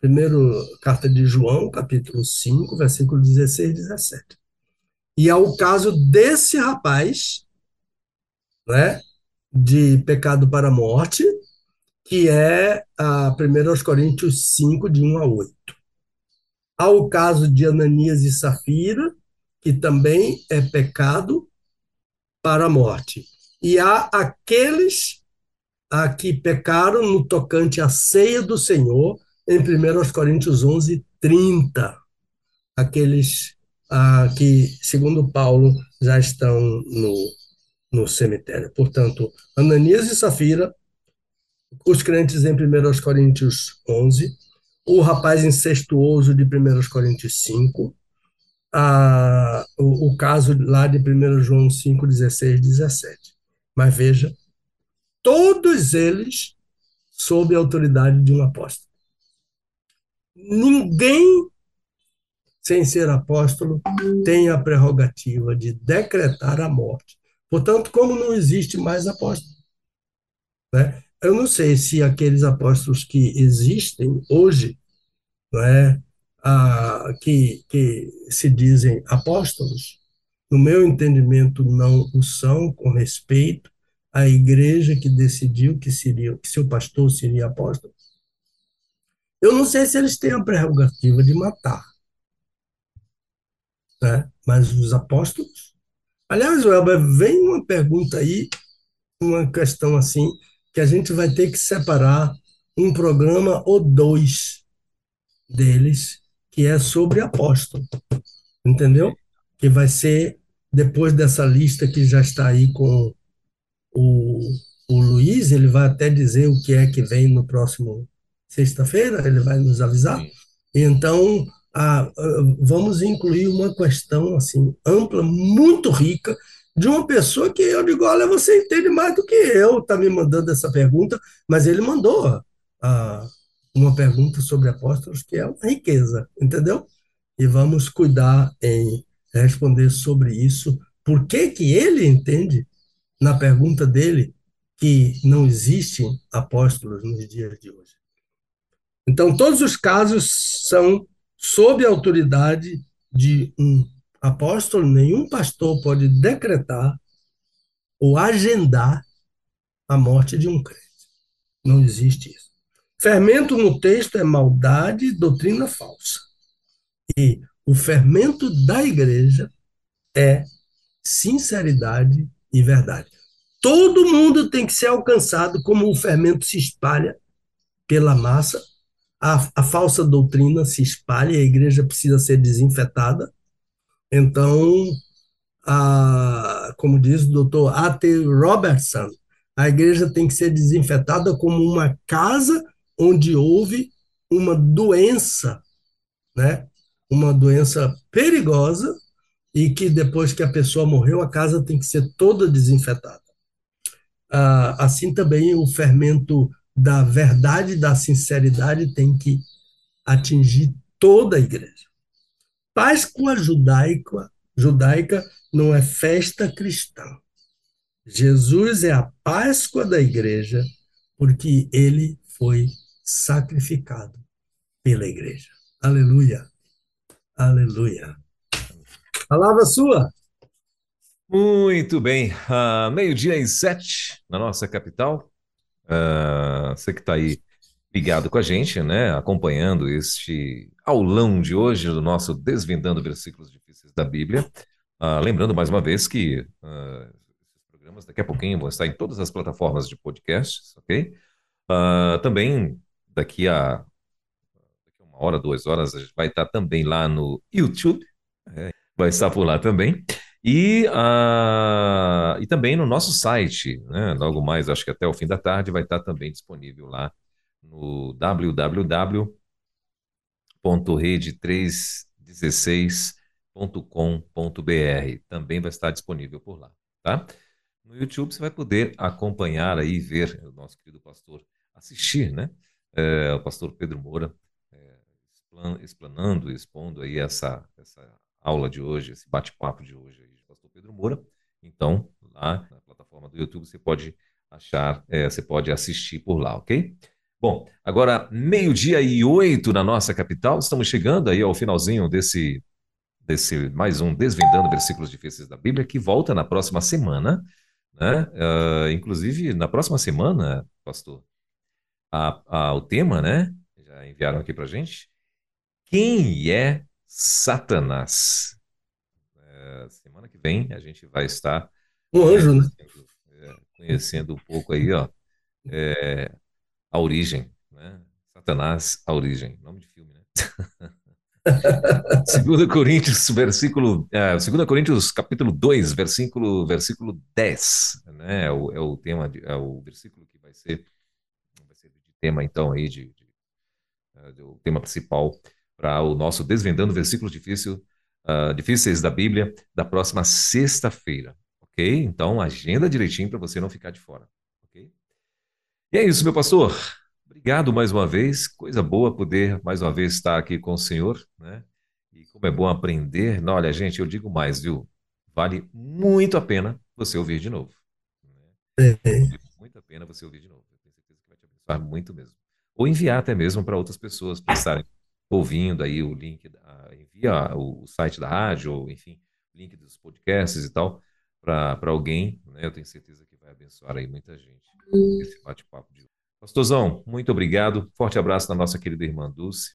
primeira carta de João, capítulo 5, versículo 16 e 17. E há o caso desse rapaz, né, de pecado para a morte, que é a 1 Coríntios 5, de 1 a 8. Há o caso de Ananias e Safira, que também é pecado para a morte. E há aqueles a que pecaram no tocante à ceia do Senhor, em 1 Coríntios 11, 30. Aqueles ah, que, segundo Paulo, já estão no, no cemitério. Portanto, Ananias e Safira, os crentes em 1 Coríntios 11, o rapaz incestuoso de 1 Coríntios 5, a, o, o caso lá de 1 João 5, 16, 17. Mas veja, todos eles sob a autoridade de um apóstolo. Ninguém, sem ser apóstolo, tem a prerrogativa de decretar a morte. Portanto, como não existe mais apóstolo, né? eu não sei se aqueles apóstolos que existem hoje, não é, ah, que, que se dizem apóstolos, no meu entendimento, não o são, com respeito à igreja que decidiu que seria que seu pastor seria apóstolo. Eu não sei se eles têm a prerrogativa de matar, né? mas os apóstolos. Aliás, Welber, vem uma pergunta aí, uma questão assim, que a gente vai ter que separar um programa ou dois deles, que é sobre apóstolo. Entendeu? Que vai ser depois dessa lista que já está aí com o, o Luiz, ele vai até dizer o que é que vem no próximo sexta-feira, ele vai nos avisar. Então, vamos incluir uma questão assim ampla, muito rica, de uma pessoa que eu digo, olha, você entende mais do que eu, está me mandando essa pergunta, mas ele mandou a, uma pergunta sobre apóstolos que é uma riqueza, entendeu? E vamos cuidar em responder sobre isso. Por que que ele entende, na pergunta dele, que não existem apóstolos nos dias de hoje? Então, todos os casos são sob a autoridade de um apóstolo, nenhum pastor pode decretar ou agendar a morte de um crente. Não existe isso. Fermento no texto é maldade e doutrina falsa. E o fermento da igreja é sinceridade e verdade. Todo mundo tem que ser alcançado como o fermento se espalha pela massa, a, a falsa doutrina se espalha, a igreja precisa ser desinfetada, então, a, como diz o doutor A.T. Robertson, a igreja tem que ser desinfetada como uma casa onde houve uma doença, né? uma doença perigosa, e que depois que a pessoa morreu, a casa tem que ser toda desinfetada. Ah, assim também o fermento da verdade, da sinceridade, tem que atingir toda a igreja. Páscoa judaica, judaica não é festa cristã. Jesus é a Páscoa da igreja, porque ele foi sacrificado pela igreja. Aleluia. Aleluia. Palavra sua. Muito bem. Uh, Meio-dia e sete na nossa capital. Uh, você que está aí ligado com a gente, né? Acompanhando este aulão de hoje do nosso Desvendando Versículos Difíceis da Bíblia. Uh, lembrando mais uma vez que uh, esses programas daqui a pouquinho vão estar em todas as plataformas de podcasts, ok? Também daqui a, daqui a, uma hora, duas horas, a gente vai estar também lá no YouTube, é, vai estar por lá também. E, e também no nosso site, né? logo mais, acho que até o fim da tarde, vai estar também disponível lá no www www.rede316.com.br. Também vai estar disponível por lá, tá? No YouTube você vai poder acompanhar aí, ver o nosso querido pastor, assistir, né? É, o pastor Pedro Moura é, explanando, expondo aí essa, essa aula de hoje, esse bate-papo de hoje aí, Pedro Moura. Então, lá na plataforma do YouTube você pode achar, é, você pode assistir por lá, ok? Bom, agora meio-dia e oito na nossa capital, estamos chegando aí ao finalzinho desse, desse mais um Desvendando Versículos Difíceis da Bíblia, que volta na próxima semana, né? Uh, inclusive, na próxima semana, pastor, a, a, o tema, né? Já enviaram aqui pra gente. Quem é Satanás? É, semana que vem a gente vai estar. Um anjo, né? É, conhecendo um pouco aí, ó. É, a origem, né? Satanás, a origem. Nome de filme, né? [laughs] 2 Coríntios, versículo, é, 2 Coríntios, capítulo 2, versículo, versículo 10, né? É o, é o tema, de, é o versículo que vai ser, vai ser de tema, então, aí, de, de, de o tema principal para o nosso Desvendando Versículos Difícil, uh, Difíceis da Bíblia, da próxima sexta-feira, ok? Então, agenda direitinho para você não ficar de fora, ok? E é isso, meu pastor. Obrigado mais uma vez, coisa boa poder mais uma vez estar aqui com o senhor, né? E como é bom aprender. Não, olha, gente, eu digo mais, viu? Vale muito a pena você ouvir de novo. Né? Vale muito a pena você ouvir de novo. Eu tenho certeza que vai te abençoar muito mesmo. Ou enviar até mesmo para outras pessoas para estarem ouvindo aí o link, envia o site da rádio, ou enfim, link dos podcasts e tal, para alguém, né? Eu tenho certeza que vai abençoar aí muita gente esse bate-papo de hoje. Pastorzão, muito obrigado. Forte abraço da nossa querida irmã Dulce.